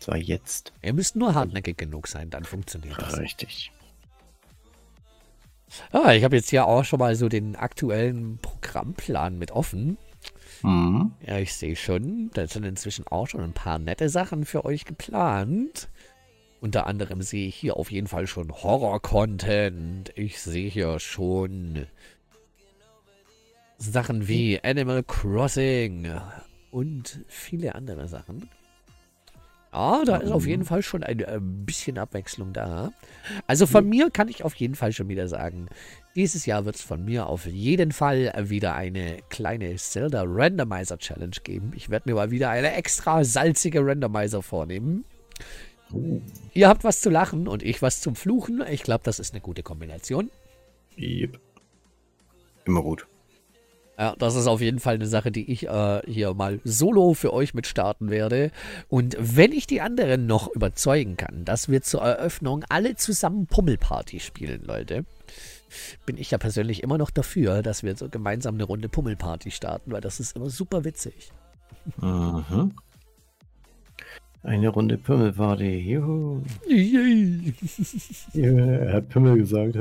zwar jetzt. Ihr müsst nur hartnäckig genug sein, dann funktioniert das. Richtig. Ah, ich habe jetzt hier auch schon mal so den aktuellen Programmplan mit offen. Mhm. Ja, ich sehe schon, da sind inzwischen auch schon ein paar nette Sachen für euch geplant. Unter anderem sehe ich hier auf jeden Fall schon Horror-Content. Ich sehe hier schon Sachen wie Animal Crossing und viele andere Sachen. Ja, da ist auf jeden Fall schon ein, ein äh, bisschen Abwechslung da. Also von mir kann ich auf jeden Fall schon wieder sagen, dieses Jahr wird es von mir auf jeden Fall wieder eine kleine Zelda Randomizer Challenge geben. Ich werde mir mal wieder eine extra salzige Randomizer vornehmen. Oh. Ihr habt was zu lachen und ich was zum Fluchen. Ich glaube, das ist eine gute Kombination. Yep. Immer gut. Ja, das ist auf jeden Fall eine Sache, die ich äh, hier mal solo für euch mit starten werde. Und wenn ich die anderen noch überzeugen kann, dass wir zur Eröffnung alle zusammen Pummelparty spielen, Leute, bin ich ja persönlich immer noch dafür, dass wir so gemeinsam eine Runde Pummelparty starten, weil das ist immer super witzig. Mhm. Eine Runde Pummelparty. Juhu. Yay. ja, er hat Pummel gesagt.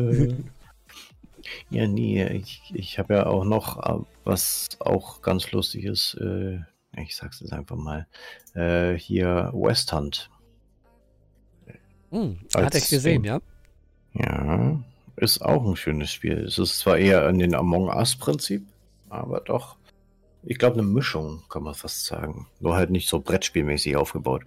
Ja, nee, ich, ich habe ja auch noch, äh, was auch ganz lustig ist, äh, ich sag's jetzt einfach mal, äh, hier West Hunt. Hm, hat er gesehen, ja? Ja, ist auch ein schönes Spiel. Es ist zwar eher in den Among Us-Prinzip, aber doch, ich glaube, eine Mischung, kann man fast sagen. Nur halt nicht so Brettspielmäßig aufgebaut.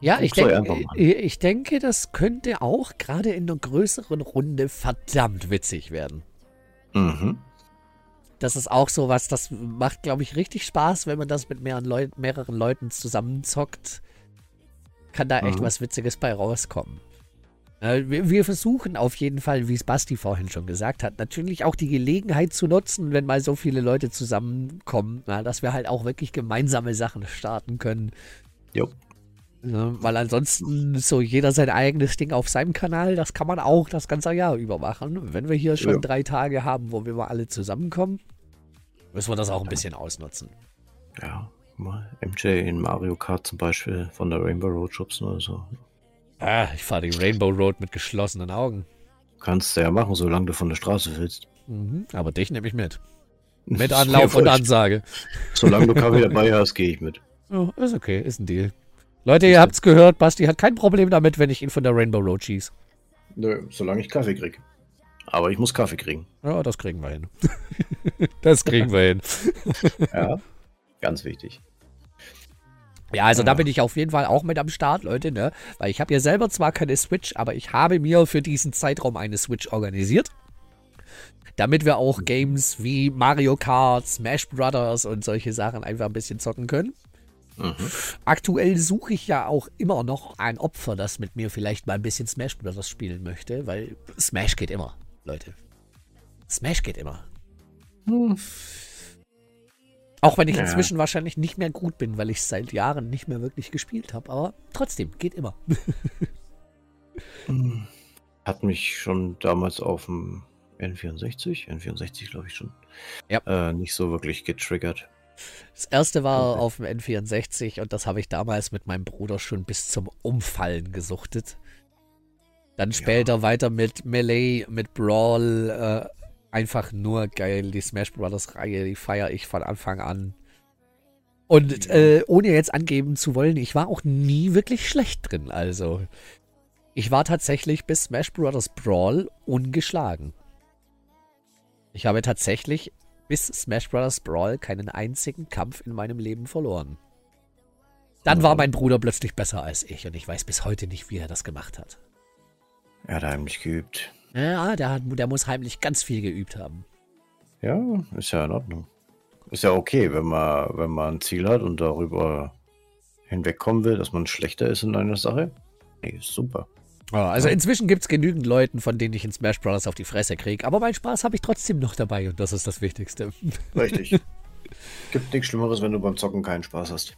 Ja, ich, denk, äh, ich denke, das könnte auch gerade in einer größeren Runde verdammt witzig werden. Mhm. Das ist auch so was, das macht, glaube ich, richtig Spaß, wenn man das mit mehreren, Leu mehreren Leuten zusammenzockt. Kann da echt mhm. was Witziges bei rauskommen. Äh, wir versuchen auf jeden Fall, wie es Basti vorhin schon gesagt hat, natürlich auch die Gelegenheit zu nutzen, wenn mal so viele Leute zusammenkommen, dass wir halt auch wirklich gemeinsame Sachen starten können. Jo. Ja, weil ansonsten so jeder sein eigenes Ding auf seinem Kanal, das kann man auch das ganze Jahr über machen. Wenn wir hier schon ja. drei Tage haben, wo wir mal alle zusammenkommen, müssen wir das auch ein bisschen ausnutzen. Ja, mal MJ in Mario Kart zum Beispiel von der Rainbow Road schubsen oder so. Ah, ich fahre die Rainbow Road mit geschlossenen Augen. Kannst du ja machen, solange du von der Straße willst. Mhm, aber dich nehme ich mit. Mit Anlauf und Ansage. Solange du Kaffee dabei hast, gehe ich mit. Oh, ist okay, ist ein Deal. Leute, ihr habt's gehört, Basti hat kein Problem damit, wenn ich ihn von der Rainbow Road schieße. Nö, solange ich Kaffee kriege. Aber ich muss Kaffee kriegen. Ja, das kriegen wir hin. das kriegen wir hin. ja, ganz wichtig. Ja, also ja. da bin ich auf jeden Fall auch mit am Start, Leute, ne? Weil ich habe ja selber zwar keine Switch, aber ich habe mir für diesen Zeitraum eine Switch organisiert. Damit wir auch Games wie Mario Kart, Smash Brothers und solche Sachen einfach ein bisschen zocken können. Mhm. Aktuell suche ich ja auch immer noch ein Opfer, das mit mir vielleicht mal ein bisschen Smash Brothers spielen möchte, weil Smash geht immer, Leute. Smash geht immer. Hm. Auch wenn ich ja. inzwischen wahrscheinlich nicht mehr gut bin, weil ich es seit Jahren nicht mehr wirklich gespielt habe. Aber trotzdem, geht immer. Hat mich schon damals auf dem N64, N64 glaube ich schon, ja. äh, nicht so wirklich getriggert. Das erste war okay. auf dem N64 und das habe ich damals mit meinem Bruder schon bis zum Umfallen gesuchtet. Dann später ja. weiter mit Melee, mit Brawl, äh, einfach nur geil. Die Smash Brothers Reihe, die feiere ich von Anfang an. Und äh, ohne jetzt angeben zu wollen, ich war auch nie wirklich schlecht drin. Also, ich war tatsächlich bis Smash Brothers Brawl ungeschlagen. Ich habe tatsächlich bis Smash Brothers Brawl keinen einzigen Kampf in meinem Leben verloren. Dann war mein Bruder plötzlich besser als ich und ich weiß bis heute nicht, wie er das gemacht hat. Er hat heimlich geübt. Ja, der, hat, der muss heimlich ganz viel geübt haben. Ja, ist ja in Ordnung. Ist ja okay, wenn man, wenn man ein Ziel hat und darüber hinwegkommen will, dass man schlechter ist in einer Sache. Nee, ist super. Also inzwischen gibt es genügend Leuten, von denen ich in Smash Bros. auf die Fresse kriege. Aber meinen Spaß habe ich trotzdem noch dabei und das ist das Wichtigste. Richtig. Gibt nichts Schlimmeres, wenn du beim Zocken keinen Spaß hast.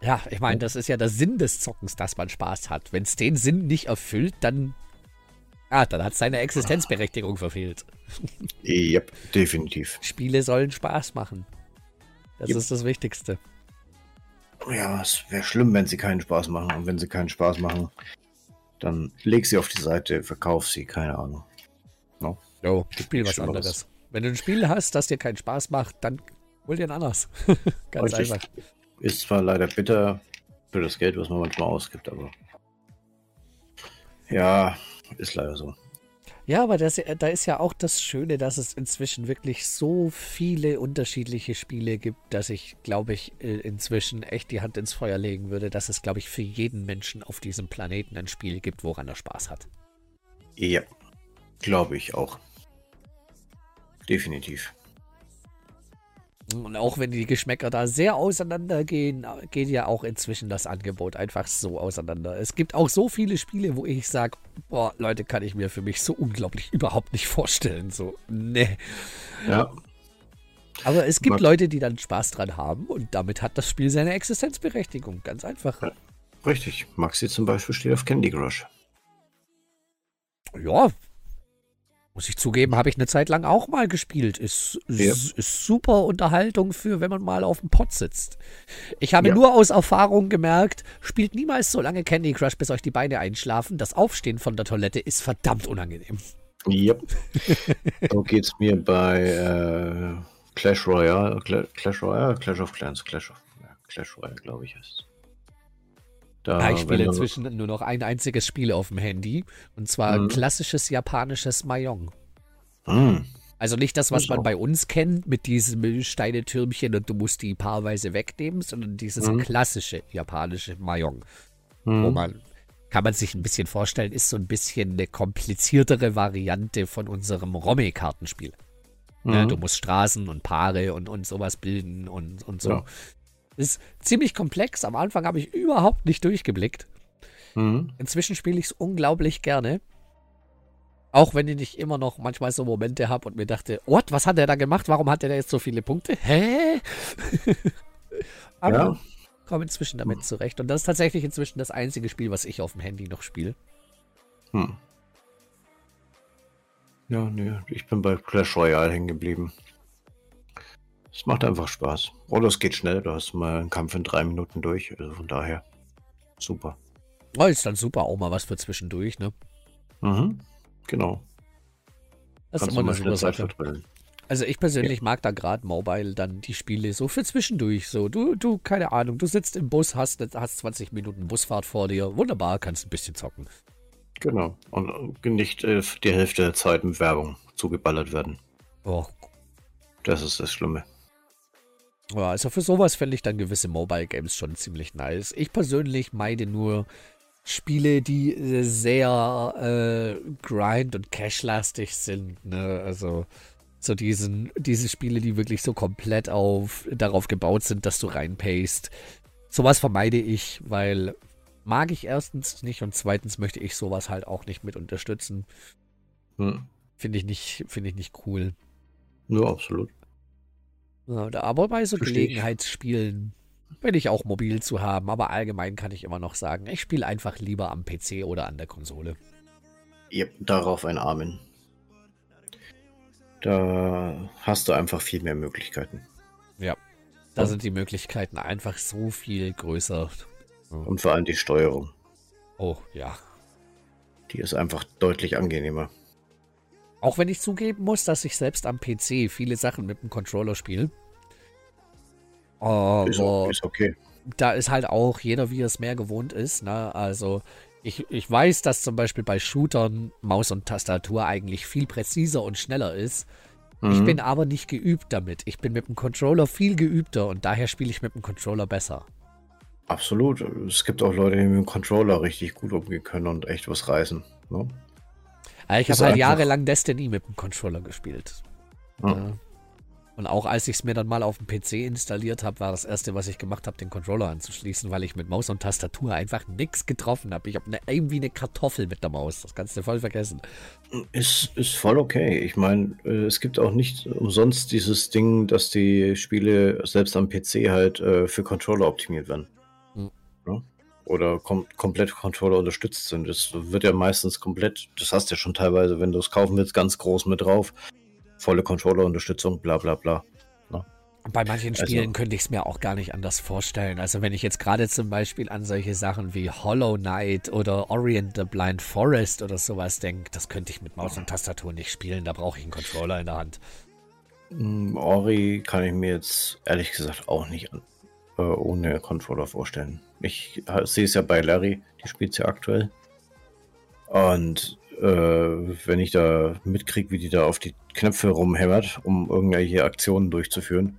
Ja, ich meine, das ist ja der Sinn des Zockens, dass man Spaß hat. Wenn es den Sinn nicht erfüllt, dann Ah, dann hat seine Existenzberechtigung verfehlt. Yep, definitiv. Spiele sollen Spaß machen. Das yep. ist das Wichtigste. Ja, es wäre schlimm, wenn sie keinen Spaß machen. Und wenn sie keinen Spaß machen, dann leg sie auf die Seite, verkauf sie, keine Ahnung. No? Jo, spiel was anderes. Wenn du ein Spiel hast, das dir keinen Spaß macht, dann hol dir ein anderes. Ganz Richtig. einfach. Ist zwar leider bitter für das Geld, was man manchmal ausgibt, aber ja, ist leider so. Ja, aber das, da ist ja auch das Schöne, dass es inzwischen wirklich so viele unterschiedliche Spiele gibt, dass ich, glaube ich, äh, inzwischen echt die Hand ins Feuer legen würde, dass es, glaube ich, für jeden Menschen auf diesem Planeten ein Spiel gibt, woran er Spaß hat. Ja, glaube ich auch. Definitiv. Und auch wenn die Geschmäcker da sehr auseinandergehen, geht ja auch inzwischen das Angebot einfach so auseinander. Es gibt auch so viele Spiele, wo ich sage, boah, Leute, kann ich mir für mich so unglaublich überhaupt nicht vorstellen. So, ne. Ja. Aber es gibt Mag Leute, die dann Spaß dran haben und damit hat das Spiel seine Existenzberechtigung. Ganz einfach. Ja, richtig. Maxi zum Beispiel steht auf Candy Crush. Ja, muss ich zugeben, habe ich eine Zeit lang auch mal gespielt. Ist, ja. ist, super Unterhaltung für, wenn man mal auf dem Pott sitzt. Ich habe ja. nur aus Erfahrung gemerkt, spielt niemals so lange Candy Crush, bis euch die Beine einschlafen. Das Aufstehen von der Toilette ist verdammt unangenehm. Ja. so es mir bei äh, Clash Royale, Clash Royale, Clash of Clans, Clash of Clash Royale, glaube ich, ist. Da, ja, ich spiele inzwischen nur noch ein einziges Spiel auf dem Handy. Und zwar mhm. klassisches japanisches Mahjong. Mhm. Also nicht das, was man bei uns kennt, mit diesem Steinetürmchen und du musst die paarweise wegnehmen, sondern dieses mhm. klassische japanische Mahjong. Wo mhm. man, kann man sich ein bisschen vorstellen, ist so ein bisschen eine kompliziertere Variante von unserem Romme-Kartenspiel. Ja, mhm. du musst Straßen und Paare und, und sowas bilden und, und so. Ja. Ist ziemlich komplex. Am Anfang habe ich überhaupt nicht durchgeblickt. Mhm. Inzwischen spiele ich es unglaublich gerne. Auch wenn ich nicht immer noch manchmal so Momente habe und mir dachte, what, was hat er da gemacht? Warum hat er da jetzt so viele Punkte? Hä? Aber ja. komme inzwischen damit zurecht. Und das ist tatsächlich inzwischen das einzige Spiel, was ich auf dem Handy noch spiele. Hm. Ja, nee, ich bin bei Clash Royale hängen geblieben. Es macht einfach Spaß. Oder es geht schnell, du hast mal einen Kampf in drei Minuten durch. Also von daher, super. Oh, ist dann super auch mal was für zwischendurch, ne? Mhm, genau. Das Kannst ist immer eine super Sache. Also ich persönlich ja. mag da gerade Mobile dann die Spiele so für zwischendurch. So, du, du, keine Ahnung, du sitzt im Bus, hast, hast 20 Minuten Busfahrt vor dir. Wunderbar, kannst ein bisschen zocken. Genau. Und nicht äh, die Hälfte der Zeit mit Werbung zugeballert werden. Oh. Das ist das Schlimme. Ja, also für sowas fände ich dann gewisse Mobile Games schon ziemlich nice. Ich persönlich meide nur Spiele, die äh, sehr äh, grind- und cash-lastig sind. Ne? Also so diesen, diese Spiele, die wirklich so komplett auf, darauf gebaut sind, dass du reinpayst. Sowas vermeide ich, weil mag ich erstens nicht und zweitens möchte ich sowas halt auch nicht mit unterstützen. Hm. Finde ich nicht, finde ich nicht cool. Ja, absolut. Aber bei so Gelegenheitsspielen bin ich auch mobil zu haben, aber allgemein kann ich immer noch sagen, ich spiele einfach lieber am PC oder an der Konsole. Ja, darauf ein Amen. Da hast du einfach viel mehr Möglichkeiten. Ja, da sind die Möglichkeiten einfach so viel größer. Und vor allem die Steuerung. Oh, ja. Die ist einfach deutlich angenehmer. Auch wenn ich zugeben muss, dass ich selbst am PC viele Sachen mit dem Controller spiele. Aber ist, ist okay. Da ist halt auch jeder, wie es mehr gewohnt ist. Ne? Also ich, ich weiß, dass zum Beispiel bei Shootern Maus und Tastatur eigentlich viel präziser und schneller ist. Mhm. Ich bin aber nicht geübt damit. Ich bin mit dem Controller viel geübter und daher spiele ich mit dem Controller besser. Absolut. Es gibt auch Leute, die mit dem Controller richtig gut umgehen können und echt was reißen. Ne? Also ich habe halt jahrelang Destiny mit dem Controller gespielt. Ja. Ja. Und auch als ich es mir dann mal auf dem PC installiert habe, war das erste, was ich gemacht habe, den Controller anzuschließen, weil ich mit Maus und Tastatur einfach nichts getroffen habe. Ich habe ne, irgendwie eine Kartoffel mit der Maus. Das kannst du voll vergessen. Ist, ist voll okay. Ich meine, äh, es gibt auch nicht umsonst dieses Ding, dass die Spiele selbst am PC halt äh, für Controller optimiert werden. Hm. Oder kom komplett Controller unterstützt sind. Das wird ja meistens komplett, das hast du ja schon teilweise, wenn du es kaufen willst, ganz groß mit drauf volle Controller-Unterstützung, bla bla bla. Ne? Bei manchen also Spielen also, könnte ich es mir auch gar nicht anders vorstellen. Also wenn ich jetzt gerade zum Beispiel an solche Sachen wie Hollow Knight oder Orient the Blind Forest oder sowas denke, das könnte ich mit Maus und Tastatur nicht spielen. Da brauche ich einen Controller in der Hand. Mm, Ori kann ich mir jetzt ehrlich gesagt auch nicht äh, ohne Controller vorstellen. Ich sehe es ja bei Larry, die spielt ja aktuell. Und äh, wenn ich da mitkriege, wie die da auf die Knöpfe rumhämmert, um irgendwelche Aktionen durchzuführen.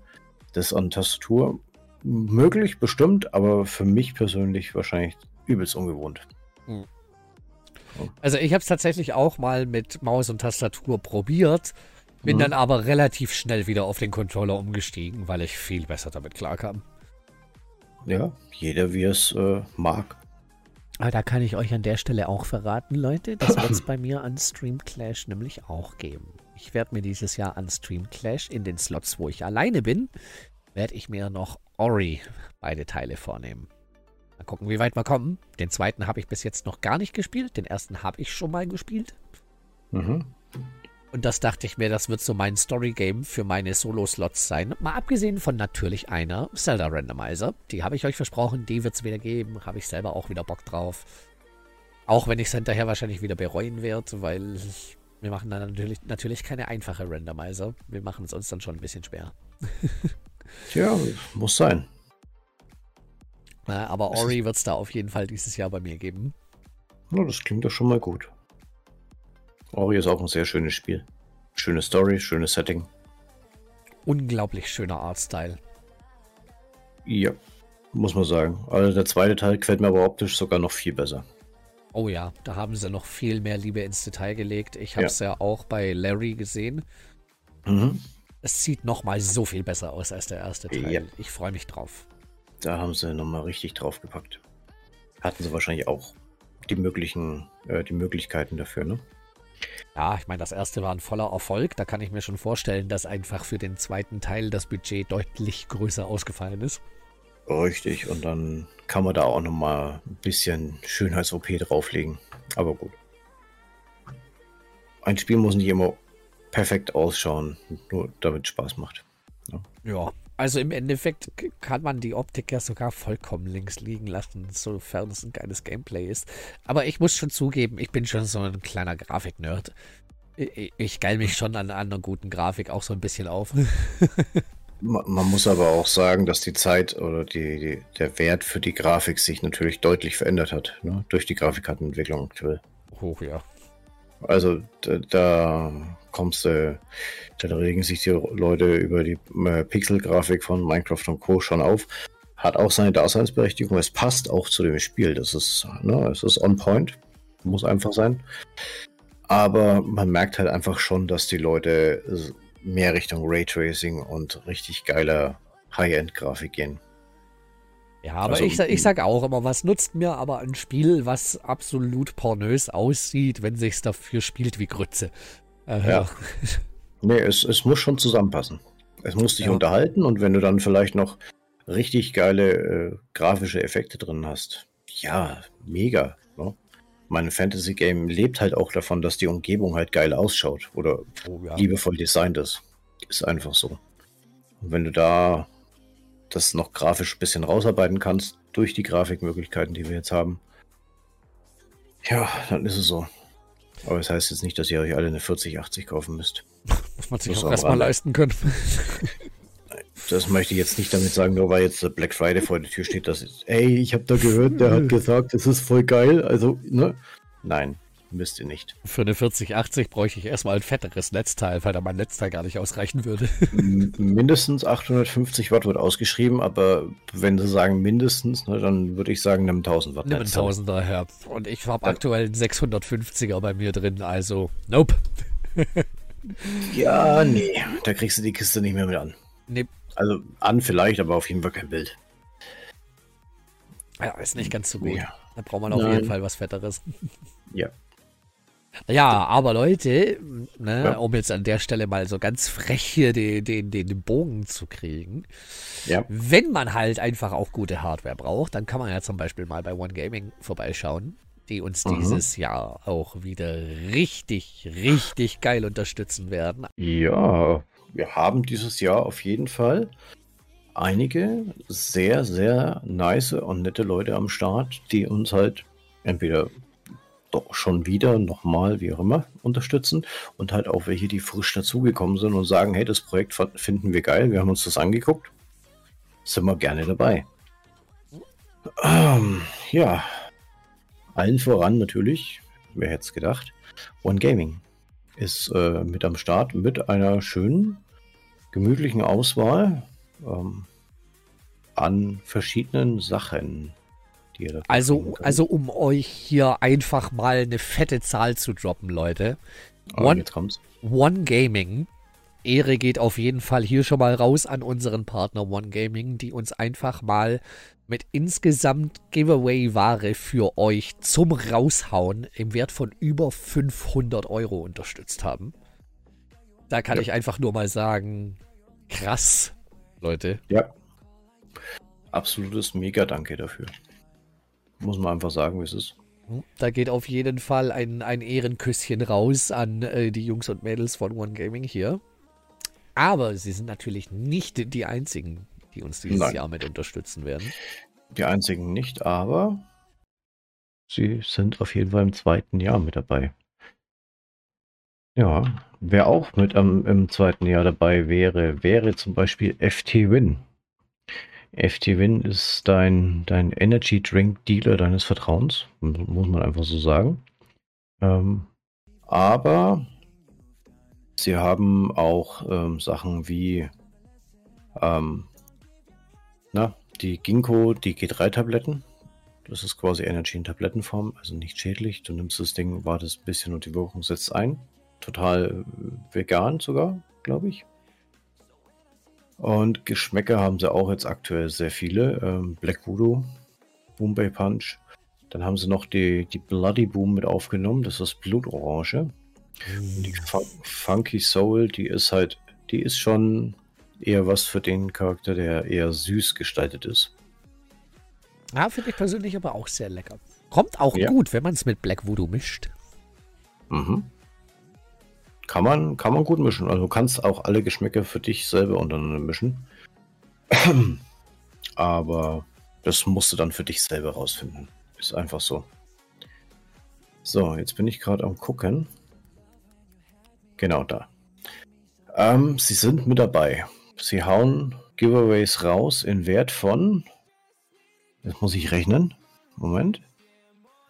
Das an Tastatur möglich, bestimmt, aber für mich persönlich wahrscheinlich übelst ungewohnt. Hm. Also ich habe es tatsächlich auch mal mit Maus und Tastatur probiert, bin mhm. dann aber relativ schnell wieder auf den Controller umgestiegen, weil ich viel besser damit klarkam. Ja, jeder wie es äh, mag. Aber da kann ich euch an der Stelle auch verraten, Leute, das wird es bei mir an Stream Clash nämlich auch geben. Ich werde mir dieses Jahr an Stream Clash in den Slots, wo ich alleine bin, werde ich mir noch Ori beide Teile vornehmen. Mal gucken, wie weit wir kommen. Den zweiten habe ich bis jetzt noch gar nicht gespielt. Den ersten habe ich schon mal gespielt. Mhm. Und das dachte ich mir, das wird so mein Story-Game für meine Solo-Slots sein. Mal abgesehen von natürlich einer Zelda-Randomizer. Die habe ich euch versprochen, die wird es wieder geben. Habe ich selber auch wieder Bock drauf. Auch wenn ich es hinterher wahrscheinlich wieder bereuen werde, weil wir machen dann natürlich, natürlich keine einfache Randomizer. Wir machen es uns dann schon ein bisschen schwer. Tja, muss sein. Na, aber Ori wird es da auf jeden Fall dieses Jahr bei mir geben. Ja, das klingt doch schon mal gut. Ori ist auch ein sehr schönes Spiel. Schöne Story, schönes Setting. Unglaublich schöner Artstyle. Ja, muss man sagen. Also der zweite Teil gefällt mir aber optisch sogar noch viel besser. Oh ja, da haben sie noch viel mehr Liebe ins Detail gelegt. Ich habe es ja. ja. auch bei Larry gesehen. Mhm. Es sieht noch mal so viel besser aus als der erste Teil. Ja. Ich freue mich drauf. Da haben sie noch mal richtig drauf gepackt. Hatten sie wahrscheinlich auch die möglichen, äh, die Möglichkeiten dafür, ne? Ja, ich meine, das erste war ein voller Erfolg. Da kann ich mir schon vorstellen, dass einfach für den zweiten Teil das Budget deutlich größer ausgefallen ist. Richtig, und dann kann man da auch nochmal ein bisschen Schönheits-OP drauflegen. Aber gut. Ein Spiel muss nicht immer perfekt ausschauen, nur damit Spaß macht. Ja. ja, also im Endeffekt kann man die Optik ja sogar vollkommen links liegen lassen, sofern es ein geiles Gameplay ist. Aber ich muss schon zugeben, ich bin schon so ein kleiner Grafik-Nerd. Ich, ich geil mich schon an, an einer guten Grafik auch so ein bisschen auf. man, man, muss aber auch sagen, dass die Zeit oder die, die, der Wert für die Grafik sich natürlich deutlich verändert hat, ne? durch die Grafikkartenentwicklung aktuell. Hoch, ja. Also da, da kommst du, da regen sich die Leute über die äh, Pixel-Grafik von Minecraft und Co. schon auf. Hat auch seine Daseinsberechtigung. Es passt auch zu dem Spiel. Das ist, ne, es ist on point. Muss einfach sein. Aber man merkt halt einfach schon, dass die Leute mehr Richtung Raytracing und richtig geiler High-End-Grafik gehen. Ja, aber also, ich, ich sag auch immer, was nutzt mir aber ein Spiel, was absolut pornös aussieht, wenn sich's dafür spielt wie Grütze? Äh, ja. nee, es, es muss schon zusammenpassen. Es muss dich ja. unterhalten und wenn du dann vielleicht noch richtig geile äh, grafische Effekte drin hast, ja, mega. Ne? Mein Fantasy-Game lebt halt auch davon, dass die Umgebung halt geil ausschaut oder oh, ja. liebevoll designt ist. Ist einfach so. Und wenn du da das noch grafisch ein bisschen rausarbeiten kannst, durch die Grafikmöglichkeiten, die wir jetzt haben, ja, dann ist es so. Aber das heißt jetzt nicht, dass ihr euch alle eine 4080 kaufen müsst. Muss man sich auch erstmal leisten können. Das möchte ich jetzt nicht damit sagen, nur weil jetzt Black Friday vor der Tür steht, dass, ey, ich habe da gehört, der hat gesagt, es ist voll geil. Also, ne? Nein, müsst ihr nicht. Für eine 4080 bräuchte ich erstmal ein fetteres Netzteil, weil da mein Netzteil gar nicht ausreichen würde. mindestens 850 Watt wird ausgeschrieben, aber wenn sie sagen mindestens, ne, dann würde ich sagen, nimm 1000 Watt. Nimm 1000er her. Und ich habe aktuell einen 650er bei mir drin, also nope. ja, nee, da kriegst du die Kiste nicht mehr mit an. Nee. Also an vielleicht, aber auf jeden Fall kein Bild. Ja, ist nicht ganz so gut. Ja. Da braucht man auf Nein. jeden Fall was Fetteres. Ja. Ja, aber Leute, ne, ja. um jetzt an der Stelle mal so ganz frech hier den, den, den Bogen zu kriegen. Ja. Wenn man halt einfach auch gute Hardware braucht, dann kann man ja zum Beispiel mal bei One Gaming vorbeischauen, die uns mhm. dieses Jahr auch wieder richtig, richtig geil unterstützen werden. Ja, wir haben dieses Jahr auf jeden Fall einige sehr, sehr nice und nette Leute am Start, die uns halt entweder doch schon wieder nochmal, wie auch immer, unterstützen und halt auch welche, die frisch dazugekommen sind und sagen, hey, das Projekt finden wir geil, wir haben uns das angeguckt, sind wir gerne dabei. Ähm, ja, allen voran natürlich, wer hätte es gedacht, One Gaming ist äh, mit am Start mit einer schönen, gemütlichen Auswahl ähm, an verschiedenen Sachen. Also, also um euch hier einfach mal eine fette Zahl zu droppen, Leute. Oh, One, jetzt kommt's. One Gaming. Ehre geht auf jeden Fall hier schon mal raus an unseren Partner One Gaming, die uns einfach mal mit insgesamt Giveaway-Ware für euch zum Raushauen im Wert von über 500 Euro unterstützt haben. Da kann ja. ich einfach nur mal sagen, krass, Leute. Ja. Absolutes Mega-Danke dafür. Muss man einfach sagen, wie es ist. Da geht auf jeden Fall ein, ein Ehrenküsschen raus an äh, die Jungs und Mädels von One Gaming hier. Aber sie sind natürlich nicht die einzigen, die uns dieses Nein. Jahr mit unterstützen werden. Die einzigen nicht, aber sie sind auf jeden Fall im zweiten Jahr mit dabei. Ja, wer auch mit ähm, im zweiten Jahr dabei wäre, wäre zum Beispiel FT Win. FT-Win ist dein, dein Energy Drink Dealer deines Vertrauens, muss man einfach so sagen. Ähm, aber sie haben auch ähm, Sachen wie ähm, na, die Ginkgo, die G3-Tabletten. Das ist quasi Energy in Tablettenform, also nicht schädlich. Du nimmst das Ding, wartest ein bisschen und die Wirkung setzt ein. Total äh, vegan sogar, glaube ich. Und Geschmäcker haben sie auch jetzt aktuell sehr viele. Ähm, Black Voodoo, Bombay Punch, Dann haben sie noch die, die Bloody Boom mit aufgenommen. Das ist Blutorange. Mhm. Die Fun Funky Soul, die ist halt, die ist schon eher was für den Charakter, der eher süß gestaltet ist. Ja, finde ich persönlich aber auch sehr lecker. Kommt auch ja. gut, wenn man es mit Black Voodoo mischt. Mhm. Kann man, kann man gut mischen. Also du kannst auch alle Geschmäcker für dich selber untereinander mischen. Aber das musst du dann für dich selber rausfinden. Ist einfach so. So, jetzt bin ich gerade am gucken. Genau da. Ähm, sie sind mit dabei. Sie hauen Giveaways raus in Wert von. Jetzt muss ich rechnen. Moment.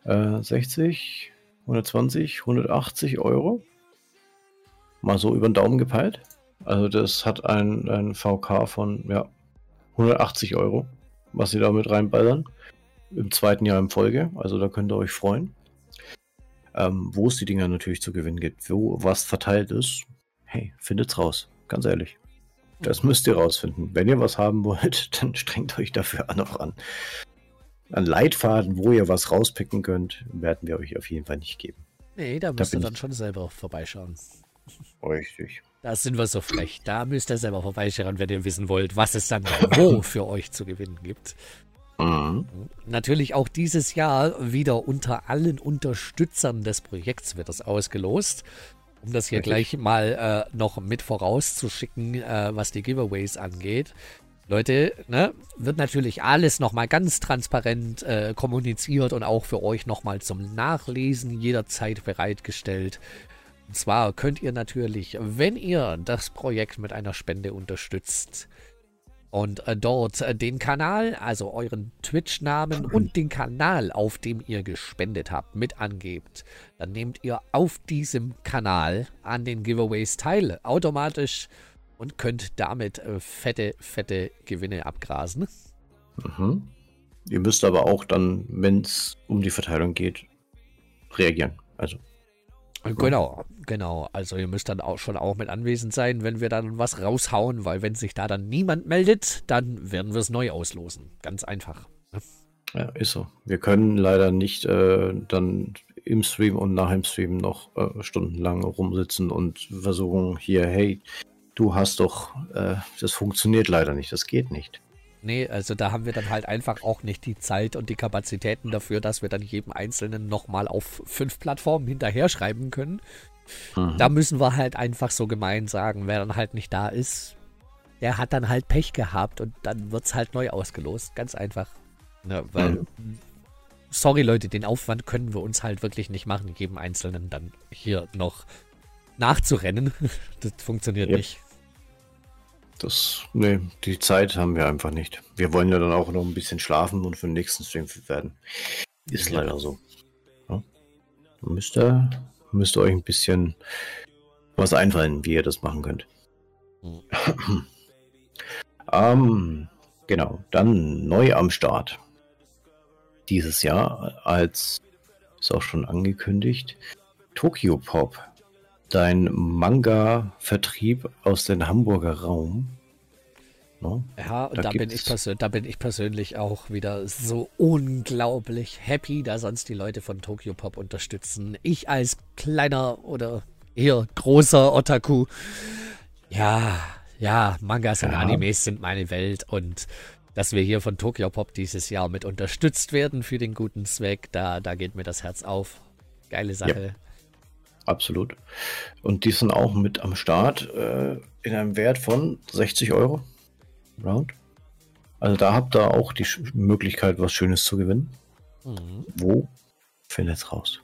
Äh, 60, 120, 180 Euro. Mal so über den Daumen gepeilt. Also das hat ein, ein VK von ja, 180 Euro, was sie da mit reinballern. Im zweiten Jahr in Folge. Also da könnt ihr euch freuen. Ähm, wo es die Dinger natürlich zu gewinnen gibt, wo was verteilt ist, hey, findet's raus. Ganz ehrlich. Das müsst ihr rausfinden. Wenn ihr was haben wollt, dann strengt euch dafür noch an. An Leitfaden, wo ihr was rauspicken könnt, werden wir euch auf jeden Fall nicht geben. Nee, da müsst da ihr dann schon selber vorbeischauen. Richtig. Da sind wir so frech. Da müsst ihr selber vorbeischauen, wenn ihr wissen wollt, was es dann wo für euch zu gewinnen gibt. Mhm. Natürlich auch dieses Jahr wieder unter allen Unterstützern des Projekts wird das ausgelost. Um das hier Richtig. gleich mal äh, noch mit vorauszuschicken, äh, was die Giveaways angeht. Leute, ne, wird natürlich alles nochmal ganz transparent äh, kommuniziert und auch für euch nochmal zum Nachlesen jederzeit bereitgestellt. Und zwar könnt ihr natürlich, wenn ihr das Projekt mit einer Spende unterstützt, und äh, dort äh, den Kanal, also euren Twitch-Namen und den Kanal, auf dem ihr gespendet habt, mit angebt, dann nehmt ihr auf diesem Kanal an den Giveaways teil, automatisch und könnt damit äh, fette, fette Gewinne abgrasen. Mhm. Ihr müsst aber auch dann, wenn es um die Verteilung geht, reagieren. Also Genau, genau. Also ihr müsst dann auch schon auch mit anwesend sein, wenn wir dann was raushauen, weil wenn sich da dann niemand meldet, dann werden wir es neu auslosen. Ganz einfach. Ne? Ja, ist so. Wir können leider nicht äh, dann im Stream und nach dem Stream noch äh, stundenlang rumsitzen und versuchen hier, hey, du hast doch, äh, das funktioniert leider nicht, das geht nicht. Nee, also da haben wir dann halt einfach auch nicht die Zeit und die Kapazitäten dafür, dass wir dann jedem Einzelnen nochmal auf fünf Plattformen hinterher schreiben können. Mhm. Da müssen wir halt einfach so gemein sagen, wer dann halt nicht da ist, der hat dann halt Pech gehabt und dann wird es halt neu ausgelost. Ganz einfach. Ja, weil, mhm. sorry Leute, den Aufwand können wir uns halt wirklich nicht machen, jedem Einzelnen dann hier noch nachzurennen. das funktioniert yep. nicht. Das, nee, die Zeit haben wir einfach nicht. Wir wollen ja dann auch noch ein bisschen schlafen und für den nächsten Stream werden. Ist ja. leider so. Ja. Müsst, ihr, müsst ihr euch ein bisschen was einfallen, wie ihr das machen könnt. Mhm. ähm, genau, dann neu am Start. Dieses Jahr als, ist auch schon angekündigt, Tokyo Pop dein Manga-Vertrieb aus dem Hamburger Raum. No? Ja, und da, da bin ich da bin ich persönlich auch wieder so unglaublich happy, da sonst die Leute von Tokyo Pop unterstützen. Ich als kleiner oder eher großer Otaku, ja, ja, Mangas ja. und Animes sind meine Welt und dass wir hier von Tokyo Pop dieses Jahr mit unterstützt werden für den guten Zweck, da, da geht mir das Herz auf. Geile Sache. Ja. Absolut. Und die sind auch mit am Start äh, in einem Wert von 60 Euro. Round. Also da habt ihr auch die Möglichkeit, was Schönes zu gewinnen. Mhm. Wo? Findet's raus.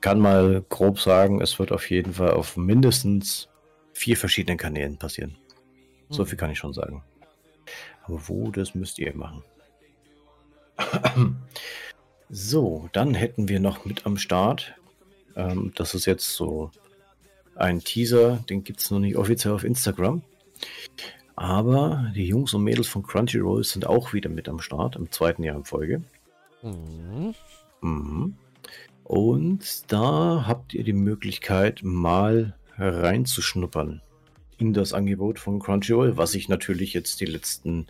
Kann mal grob sagen, es wird auf jeden Fall auf mindestens vier verschiedenen Kanälen passieren. Mhm. So viel kann ich schon sagen. Aber wo, das müsst ihr machen. so, dann hätten wir noch mit am Start ähm, das ist jetzt so ein Teaser, den gibt es noch nicht offiziell auf Instagram. Aber die Jungs und Mädels von Crunchyroll sind auch wieder mit am Start, im zweiten Jahr in Folge. Mhm. Mhm. Und da habt ihr die Möglichkeit, mal reinzuschnuppern in das Angebot von Crunchyroll, was sich natürlich jetzt die letzten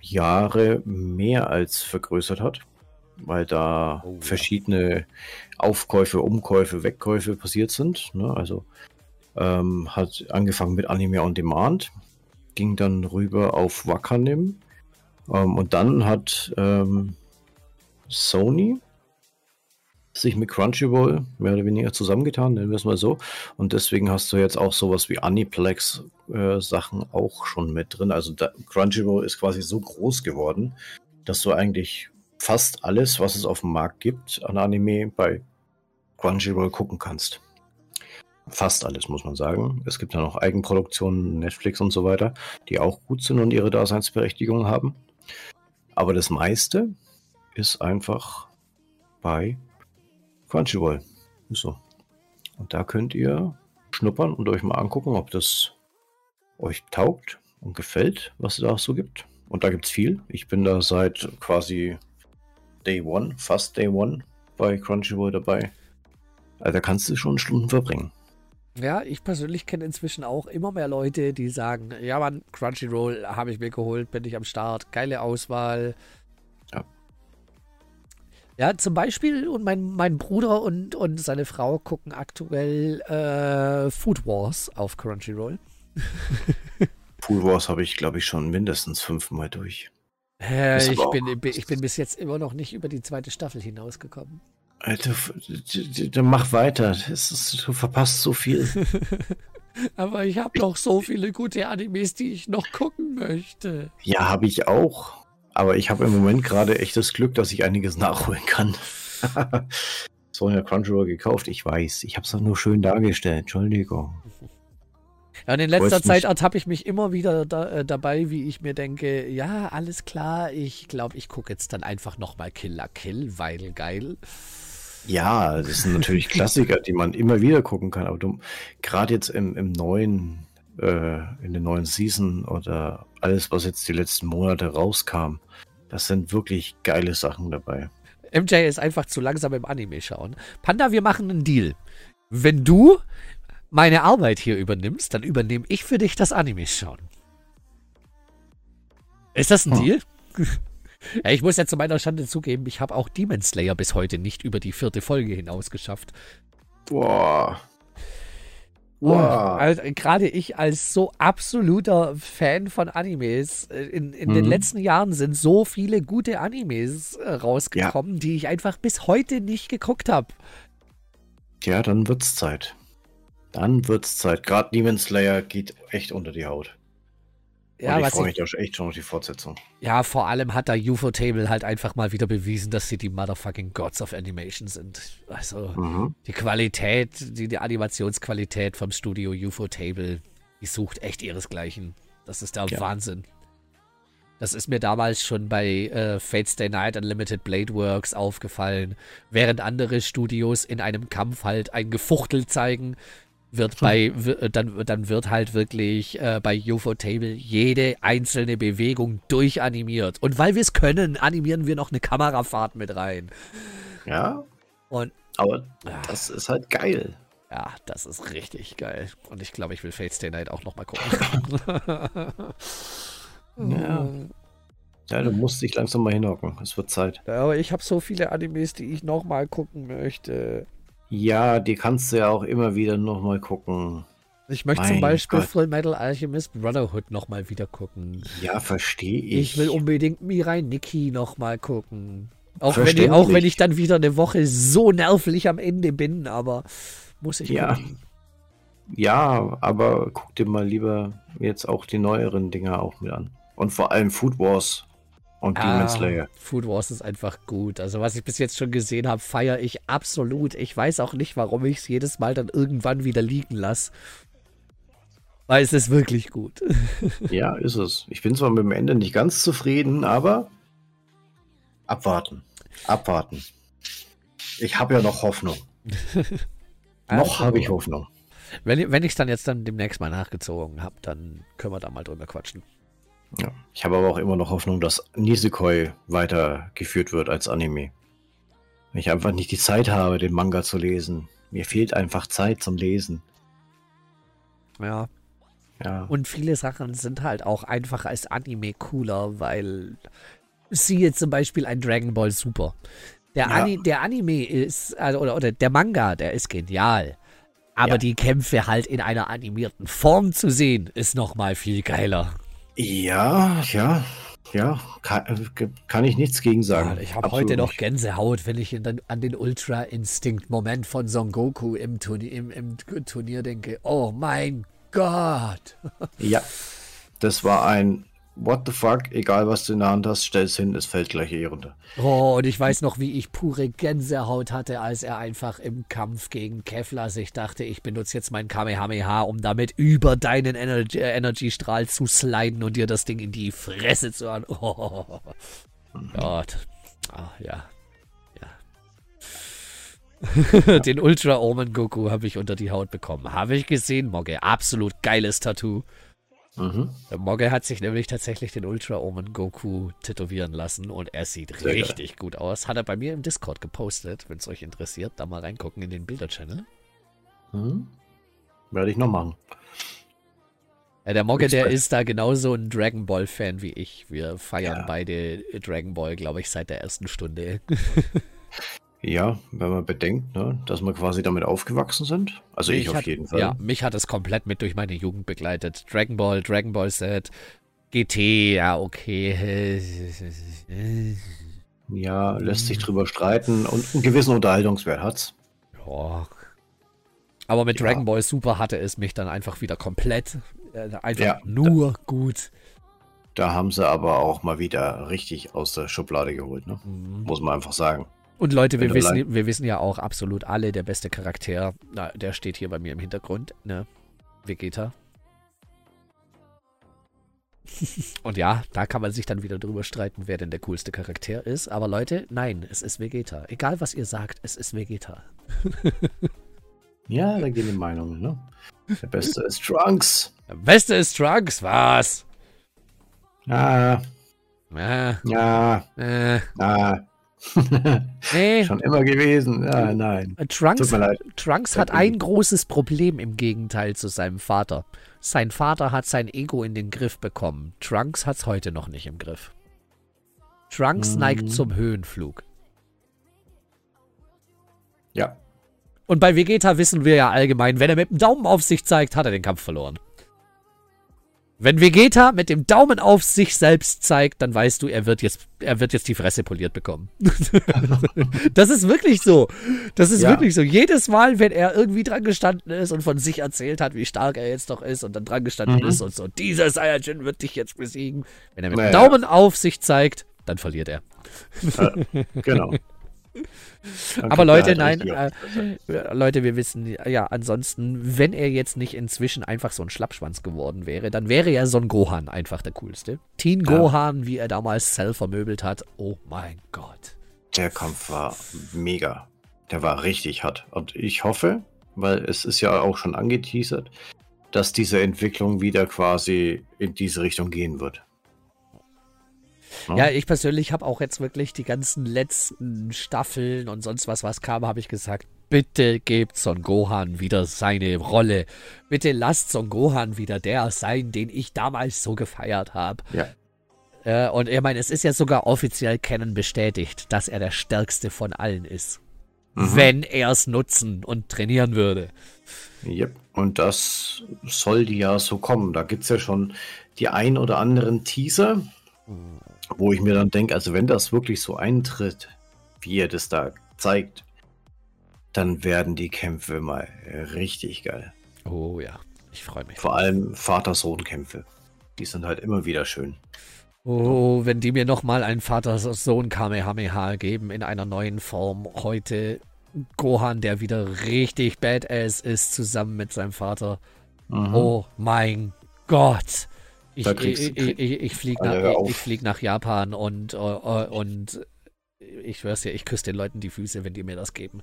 Jahre mehr als vergrößert hat. Weil da oh, verschiedene Aufkäufe, Umkäufe, Wegkäufe passiert sind. Ne? Also ähm, hat angefangen mit Anime on Demand, ging dann rüber auf Wakanim ähm, und dann hat ähm, Sony sich mit Crunchyroll mehr oder weniger zusammengetan, nennen wir es mal so. Und deswegen hast du jetzt auch sowas wie Aniplex äh, auch schon mit drin. Also da, Crunchyroll ist quasi so groß geworden, dass du eigentlich fast alles, was es auf dem Markt gibt an Anime bei Crunchyroll gucken kannst. Fast alles, muss man sagen. Es gibt ja noch Eigenproduktionen, Netflix und so weiter, die auch gut sind und ihre Daseinsberechtigung haben. Aber das meiste ist einfach bei Crunchyroll. So. Und da könnt ihr schnuppern und euch mal angucken, ob das euch taugt und gefällt, was es da so gibt. Und da gibt es viel. Ich bin da seit quasi Day One, fast Day One bei Crunchyroll dabei. Also da kannst du schon Stunden verbringen. Ja, ich persönlich kenne inzwischen auch immer mehr Leute, die sagen, ja man, Crunchyroll habe ich mir geholt, bin ich am Start, geile Auswahl. Ja. Ja, zum Beispiel, und mein, mein Bruder und, und seine Frau gucken aktuell äh, Food Wars auf Crunchyroll. Food Wars habe ich, glaube ich, schon mindestens fünfmal durch. Äh, ich, bin, ich bin bis jetzt immer noch nicht über die zweite Staffel hinausgekommen. Alter, dann mach weiter. Ist, du verpasst so viel. Aber ich habe noch so viele gute Animes, die ich noch gucken möchte. Ja, habe ich auch. Aber ich habe im Moment gerade echt das Glück, dass ich einiges nachholen kann. Sonja Crunchyroll gekauft, ich weiß. Ich habe es nur schön dargestellt. Entschuldigung. Ja, und in letzter Zeit ertappe ich mich immer wieder da, äh, dabei, wie ich mir denke, ja, alles klar, ich glaube, ich gucke jetzt dann einfach nochmal Killer Kill, weil geil. Ja, das sind natürlich Klassiker, die man immer wieder gucken kann, aber gerade jetzt im, im neuen, äh, in der neuen Season oder alles, was jetzt die letzten Monate rauskam, das sind wirklich geile Sachen dabei. MJ ist einfach zu langsam im Anime schauen. Panda, wir machen einen Deal. Wenn du meine Arbeit hier übernimmst, dann übernehme ich für dich das Anime schauen. Ist das ein oh. Deal? ja, ich muss ja zu meiner Schande zugeben, ich habe auch Demon Slayer bis heute nicht über die vierte Folge hinaus geschafft. Boah. Wow. Also, Gerade ich als so absoluter Fan von Animes, äh, in, in mhm. den letzten Jahren sind so viele gute Animes äh, rausgekommen, ja. die ich einfach bis heute nicht geguckt habe. Ja, dann wird's Zeit. Dann wird's Zeit. Gerade Demon Slayer geht echt unter die Haut. Ja, Und ich freue mich ich, echt schon auf die Fortsetzung. Ja, vor allem hat da UFO Table halt einfach mal wieder bewiesen, dass sie die motherfucking Gods of Animation sind. Also mhm. die Qualität, die, die Animationsqualität vom Studio UFO Table, die sucht echt ihresgleichen. Das ist der ja. Wahnsinn. Das ist mir damals schon bei äh, Fate Stay Night Unlimited Blade Works aufgefallen. Während andere Studios in einem Kampf halt ein Gefuchtel zeigen, wird bei äh, dann, dann wird halt wirklich äh, bei UFO Table jede einzelne Bewegung durchanimiert. Und weil wir es können, animieren wir noch eine Kamerafahrt mit rein. Ja. Und aber ah. das ist halt geil. Ja, das ist richtig geil. Und ich glaube, ich will Fate Stay Night auch nochmal gucken. ja. Ja, du musst dich langsam mal hinhocken. Es wird Zeit. Ja, aber ich habe so viele Animes, die ich nochmal gucken möchte. Ja, die kannst du ja auch immer wieder nochmal gucken. Ich möchte mein zum Beispiel Gott. Full Metal Alchemist Brotherhood nochmal wieder gucken. Ja, verstehe ich. Ich will unbedingt Mirai Nikki nochmal gucken. Auch wenn, ich, auch wenn ich dann wieder eine Woche so nervlich am Ende bin, aber muss ich ja. Gucken. Ja, aber guck dir mal lieber jetzt auch die neueren Dinger auch mit an. Und vor allem Food Wars und ah, Demon Slayer. Food Wars ist einfach gut. Also, was ich bis jetzt schon gesehen habe, feiere ich absolut. Ich weiß auch nicht, warum ich es jedes Mal dann irgendwann wieder liegen lasse. Weil es ist wirklich gut. ja, ist es. Ich bin zwar mit dem Ende nicht ganz zufrieden, aber abwarten. Abwarten. Ich habe ja noch Hoffnung. noch habe ich Hoffnung. Wenn, wenn ich es dann jetzt dann demnächst mal nachgezogen habe, dann können wir da mal drüber quatschen. Ja. Ich habe aber auch immer noch Hoffnung, dass Nisekoi weitergeführt wird als Anime. Wenn ich einfach nicht die Zeit habe, den Manga zu lesen. Mir fehlt einfach Zeit zum Lesen. Ja. Ja. Und viele Sachen sind halt auch einfach als Anime cooler, weil Siehe zum Beispiel ein Dragon Ball Super. Der, ja. Ani der Anime ist, also, oder, oder der Manga, der ist genial. Aber ja. die Kämpfe halt in einer animierten Form zu sehen, ist nochmal viel geiler. Ja, ja, ja, kann, äh, kann ich nichts gegen sagen. Ja, ich habe heute noch Gänsehaut, wenn ich den, an den Ultra Instinct-Moment von Son Goku im Turnier, im, im Turnier denke. Oh mein Gott. ja, das war ein what the fuck, egal was du in der Hand hast, stell's hin, es fällt gleich eh runter. Oh, und ich weiß noch, wie ich pure Gänsehaut hatte, als er einfach im Kampf gegen Kevlar sich dachte, ich benutze jetzt mein Kamehameha, um damit über deinen Energy, äh, Energy-Strahl zu sliden und dir das Ding in die Fresse zu hauen. Oh, mhm. Gott. Ah, ja. Ja. Den Ultra Omen Goku habe ich unter die Haut bekommen. Habe ich gesehen, Mogge. Absolut geiles Tattoo. Mhm. Der Mogge hat sich nämlich tatsächlich den Ultra Omen Goku tätowieren lassen und er sieht Sehr richtig geil. gut aus. Hat er bei mir im Discord gepostet, wenn es euch interessiert, da mal reingucken in den Bilder-Channel. Mhm. Werde ich noch machen. Ja, der Mogge, der ist da genauso ein Dragon Ball-Fan wie ich. Wir feiern ja. beide Dragon Ball, glaube ich, seit der ersten Stunde. Ja, wenn man bedenkt, ne, dass wir quasi damit aufgewachsen sind. Also mich ich auf hat, jeden Fall. Ja, mich hat es komplett mit durch meine Jugend begleitet. Dragon Ball, Dragon Ball Z, GT, ja, okay. Ja, lässt sich drüber streiten und einen gewissen Unterhaltungswert hat's. Ja. Aber mit ja. Dragon Ball Super hatte es mich dann einfach wieder komplett. Äh, einfach ja, nur da, gut. Da haben sie aber auch mal wieder richtig aus der Schublade geholt, ne? Mhm. Muss man einfach sagen. Und Leute, wir wissen, wir wissen ja auch absolut alle, der beste Charakter, na, der steht hier bei mir im Hintergrund, ne? Vegeta. Und ja, da kann man sich dann wieder drüber streiten, wer denn der coolste Charakter ist. Aber Leute, nein, es ist Vegeta. Egal was ihr sagt, es ist Vegeta. ja, da gehen die Meinungen, ne? Der Beste ist Trunks. Der Beste ist Trunks, was? Ah. Ja. Ja. Äh. Ah nee. Schon immer gewesen. Ja, nein. Trunks, Tut mir leid. Trunks hat ein großes Problem im Gegenteil zu seinem Vater. Sein Vater hat sein Ego in den Griff bekommen. Trunks hat es heute noch nicht im Griff. Trunks mhm. neigt zum Höhenflug. Ja. Und bei Vegeta wissen wir ja allgemein, wenn er mit dem Daumen auf sich zeigt, hat er den Kampf verloren. Wenn Vegeta mit dem Daumen auf sich selbst zeigt, dann weißt du, er wird jetzt, er wird jetzt die Fresse poliert bekommen. das ist wirklich so. Das ist ja. wirklich so. Jedes Mal, wenn er irgendwie dran gestanden ist und von sich erzählt hat, wie stark er jetzt doch ist und dann dran gestanden mhm. ist und so, dieser Saiyajin wird dich jetzt besiegen. Wenn er mit naja. dem Daumen auf sich zeigt, dann verliert er. Genau. Aber Leute, nein, äh, Leute, wir wissen, ja, ansonsten, wenn er jetzt nicht inzwischen einfach so ein Schlappschwanz geworden wäre, dann wäre ja Son Gohan einfach der coolste. Teen ja. Gohan, wie er damals Cell vermöbelt hat, oh mein Gott. Der Kampf war mega. Der war richtig hart. Und ich hoffe, weil es ist ja auch schon angeteasert, dass diese Entwicklung wieder quasi in diese Richtung gehen wird. Ne? Ja, ich persönlich habe auch jetzt wirklich die ganzen letzten Staffeln und sonst was, was kam, habe ich gesagt, bitte gebt Son Gohan wieder seine Rolle. Bitte lasst Son Gohan wieder der sein, den ich damals so gefeiert habe. Ja. Äh, und ich meine, es ist ja sogar offiziell kennen bestätigt, dass er der stärkste von allen ist. Mhm. Wenn er es nutzen und trainieren würde. Yep. Und das soll ja so kommen. Da gibt es ja schon die ein oder anderen Teaser. Wo ich mir dann denke, also wenn das wirklich so eintritt, wie er das da zeigt, dann werden die Kämpfe mal richtig geil. Oh ja, ich freue mich. Vor allem Vater-Sohn-Kämpfe. Die sind halt immer wieder schön. Oh, wenn die mir nochmal einen Vater-Sohn-Kamehameha geben in einer neuen Form. Heute Gohan, der wieder richtig badass ist, zusammen mit seinem Vater. Mhm. Oh mein Gott. Ich, ich, ich, ich fliege nach, flieg nach, Japan und, uh, und ich schwör's dir, ich küsse den Leuten die Füße, wenn die mir das geben.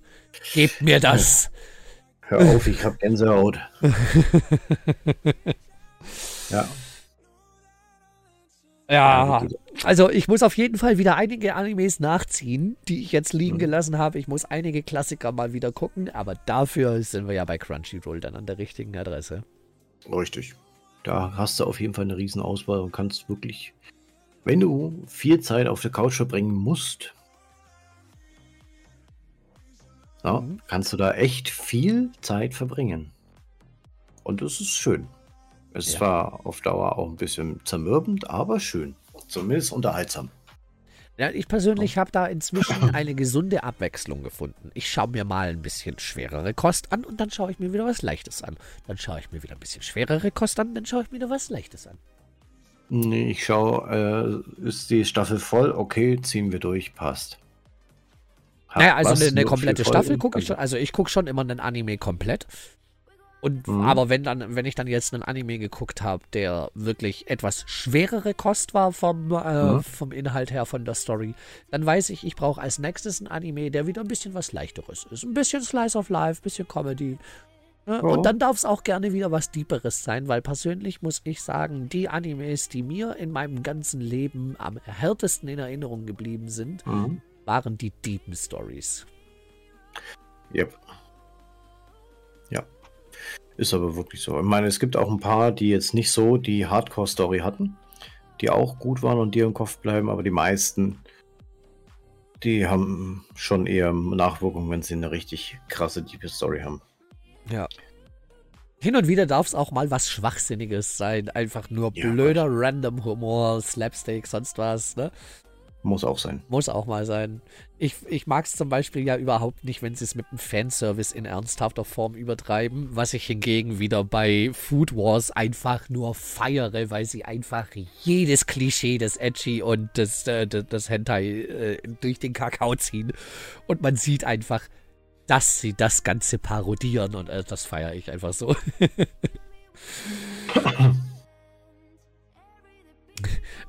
Gebt mir das! Hör auf, ich hab Gänsehaut. ja. Ja, also ich muss auf jeden Fall wieder einige Animes nachziehen, die ich jetzt liegen mhm. gelassen habe. Ich muss einige Klassiker mal wieder gucken, aber dafür sind wir ja bei Crunchyroll dann an der richtigen Adresse. Richtig. Da hast du auf jeden Fall eine Riesenauswahl und kannst wirklich wenn du viel Zeit auf der Couch verbringen musst, ja, mhm. kannst du da echt viel Zeit verbringen. Und das ist schön. Es ja. war auf Dauer auch ein bisschen zermürbend, aber schön. Zumindest unterhaltsam. Ja, ich persönlich habe da inzwischen eine gesunde Abwechslung gefunden. Ich schaue mir mal ein bisschen schwerere Kost an und dann schaue ich mir wieder was Leichtes an. Dann schaue ich mir wieder ein bisschen schwerere Kost an, dann schaue ich mir wieder was Leichtes an. Nee, ich schaue, äh, ist die Staffel voll? Okay, ziehen wir durch, passt. naja, also eine, eine komplette Staffel gucke ich schon. Also ich gucke schon immer einen Anime komplett. Und mhm. aber wenn dann, wenn ich dann jetzt einen Anime geguckt habe, der wirklich etwas schwerere Kost war vom, äh, mhm. vom Inhalt her von der Story, dann weiß ich, ich brauche als nächstes einen Anime, der wieder ein bisschen was leichteres ist. Ein bisschen Slice of Life, ein bisschen Comedy. Ne? Oh. Und dann darf es auch gerne wieder was Deeperes sein, weil persönlich muss ich sagen, die Animes, die mir in meinem ganzen Leben am härtesten in Erinnerung geblieben sind, mhm. waren die Deepen Stories. Yep. Ist aber wirklich so. Ich meine, es gibt auch ein paar, die jetzt nicht so die Hardcore-Story hatten, die auch gut waren und dir im Kopf bleiben, aber die meisten, die haben schon eher Nachwirkungen, wenn sie eine richtig krasse, tiefe Story haben. Ja. Hin und wieder darf es auch mal was Schwachsinniges sein. Einfach nur blöder, ja, random Humor, Slapstick, sonst was, ne? Muss auch sein. Muss auch mal sein. Ich, ich mag es zum Beispiel ja überhaupt nicht, wenn sie es mit dem Fanservice in ernsthafter Form übertreiben, was ich hingegen wieder bei Food Wars einfach nur feiere, weil sie einfach jedes Klischee des Edgy und des, äh, des Hentai äh, durch den Kakao ziehen. Und man sieht einfach, dass sie das Ganze parodieren und äh, das feiere ich einfach so.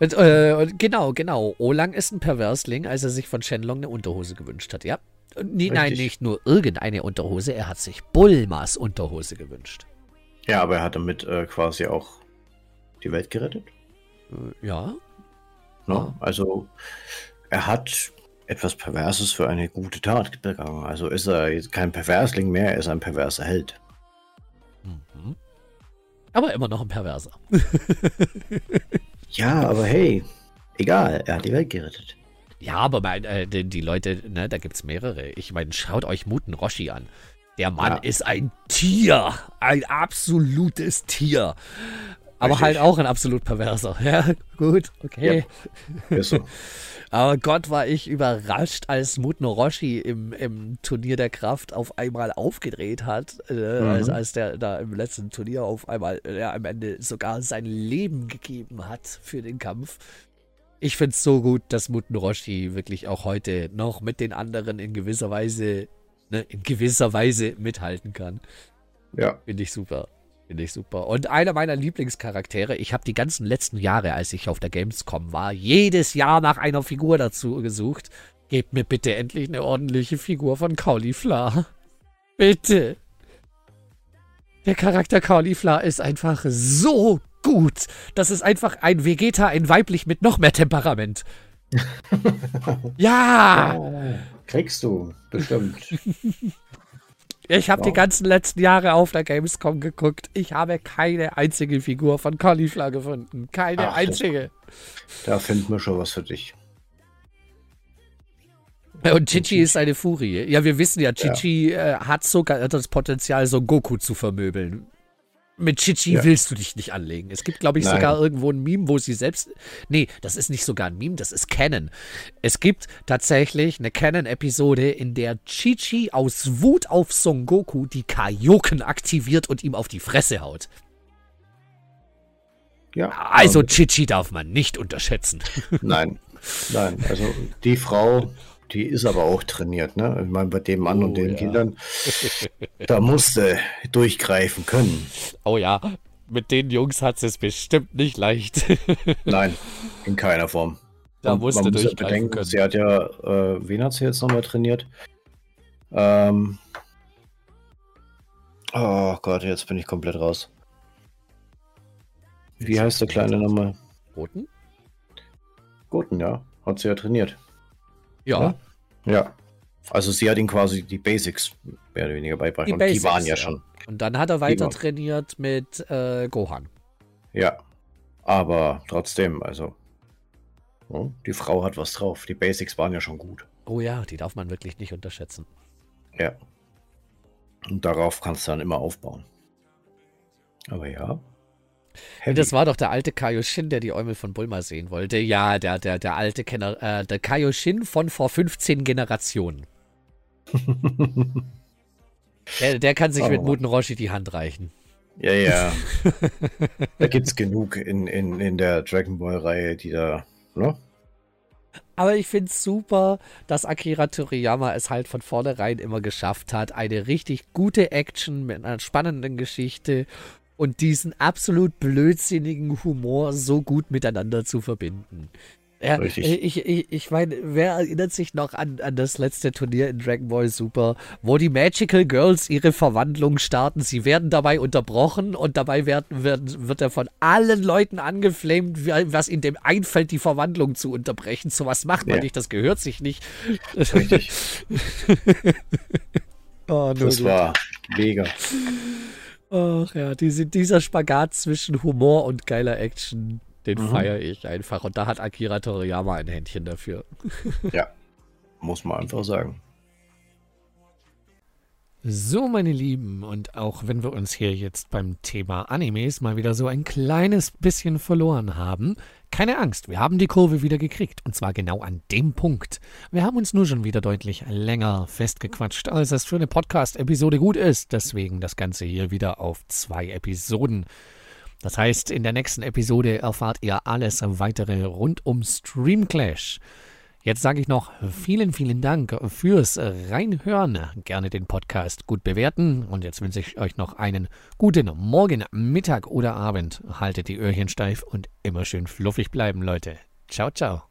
Und, äh, und genau, genau. Olang ist ein Perversling, als er sich von Shenlong eine Unterhose gewünscht hat, ja? Nee, nein, nicht nur irgendeine Unterhose, er hat sich Bulmas Unterhose gewünscht. Ja, aber er hat damit äh, quasi auch die Welt gerettet. Äh, ja. No, ja. Also, er hat etwas Perverses für eine gute Tat begangen. Also ist er jetzt kein Perversling mehr, er ist ein perverser Held. Mhm. Aber immer noch ein Perverser. Ja, aber hey, egal, er hat die Welt gerettet. Ja, aber mein, äh, die, die, Leute, ne, da gibt es mehrere. Ich meine, schaut euch Muten Roshi an. Der Mann ja. ist ein Tier. Ein absolutes Tier. Aber Richtig. halt auch ein absolut perverser. Ja, gut, okay. Ja, so. Aber Gott, war ich überrascht, als Mutno Roshi im, im Turnier der Kraft auf einmal aufgedreht hat. Äh, mhm. als, als der da im letzten Turnier auf einmal äh, am Ende sogar sein Leben gegeben hat für den Kampf. Ich finde es so gut, dass Mutno Roshi wirklich auch heute noch mit den anderen in gewisser Weise, ne, in gewisser Weise mithalten kann. Ja. Finde ich super. Finde ich super. Und einer meiner Lieblingscharaktere, ich habe die ganzen letzten Jahre, als ich auf der Gamescom war, jedes Jahr nach einer Figur dazu gesucht. Gebt mir bitte endlich eine ordentliche Figur von Caulifla. Bitte. Der Charakter Caulifla ist einfach so gut. Das ist einfach ein Vegeta, ein weiblich mit noch mehr Temperament. ja! ja! Kriegst du, bestimmt. Ich habe wow. die ganzen letzten Jahre auf der Gamescom geguckt. Ich habe keine einzige Figur von Caulifla gefunden. Keine Ach, einzige. Da finden wir schon was für dich. Und Chichi ist eine Furie. Ja, wir wissen ja, Chichi ja. Äh, hat sogar das Potenzial, so Goku zu vermöbeln. Mit Chichi ja. willst du dich nicht anlegen. Es gibt, glaube ich, Nein. sogar irgendwo ein Meme, wo sie selbst. Nee, das ist nicht sogar ein Meme, das ist Canon. Es gibt tatsächlich eine Canon-Episode, in der Chichi aus Wut auf Son Goku die Kaioken aktiviert und ihm auf die Fresse haut. Ja. Also Chichi darf man nicht unterschätzen. Nein. Nein, also die Frau die ist aber auch trainiert, ne? Ich meine, bei dem Mann oh, und den ja. Kindern, da musste durchgreifen können. Oh ja, mit den Jungs hat es bestimmt nicht leicht. Nein, in keiner Form. Da und musste man muss durchgreifen bedenken, können. Sie hat ja, äh, wen hat sie jetzt nochmal trainiert? Ähm, oh Gott, jetzt bin ich komplett raus. Wie heißt der kleine nochmal? Goten? Goten, ja. Hat sie ja trainiert. Ja. Ja. Also sie hat ihn quasi die Basics mehr oder weniger beigebracht. Die, und Basics, die waren ja, ja, schon. Und dann hat er weiter trainiert mit äh, Gohan. Ja. Aber trotzdem, also. Die Frau hat was drauf. Die Basics waren ja schon gut. Oh ja, die darf man wirklich nicht unterschätzen. Ja. Und darauf kannst du dann immer aufbauen. Aber ja. Heavy. Das war doch der alte Kaioshin, der die Eumel von Bulma sehen wollte. Ja, der, der, der alte Kenner, äh, der Kaioshin von vor 15 Generationen. der, der kann sich oh. mit Muten Roshi die Hand reichen. Ja, ja. da gibt es genug in, in, in der Dragon Ball-Reihe, die da, ne? Aber ich finde es super, dass Akira Toriyama es halt von vornherein immer geschafft hat, eine richtig gute Action mit einer spannenden Geschichte und diesen absolut blödsinnigen Humor so gut miteinander zu verbinden. Ja, ich, ich, ich meine, wer erinnert sich noch an, an das letzte Turnier in Dragon Ball Super, wo die Magical Girls ihre Verwandlung starten? Sie werden dabei unterbrochen und dabei werden, wird, wird er von allen Leuten angeflamed, was ihnen dem einfällt, die Verwandlung zu unterbrechen. So was macht man ja. nicht, das gehört sich nicht. Richtig. oh, das war mega. Ach ja, diese, dieser Spagat zwischen Humor und geiler Action, den mhm. feiere ich einfach. Und da hat Akira Toriyama ein Händchen dafür. ja, muss man einfach sagen. So, meine Lieben, und auch wenn wir uns hier jetzt beim Thema Animes mal wieder so ein kleines bisschen verloren haben, keine Angst, wir haben die Kurve wieder gekriegt, und zwar genau an dem Punkt. Wir haben uns nur schon wieder deutlich länger festgequatscht, als es für eine Podcast-Episode gut ist, deswegen das Ganze hier wieder auf zwei Episoden. Das heißt, in der nächsten Episode erfahrt ihr alles weitere rund um Stream Clash. Jetzt sage ich noch vielen, vielen Dank fürs Reinhören. Gerne den Podcast gut bewerten. Und jetzt wünsche ich euch noch einen guten Morgen, Mittag oder Abend. Haltet die Öhrchen steif und immer schön fluffig bleiben, Leute. Ciao, ciao.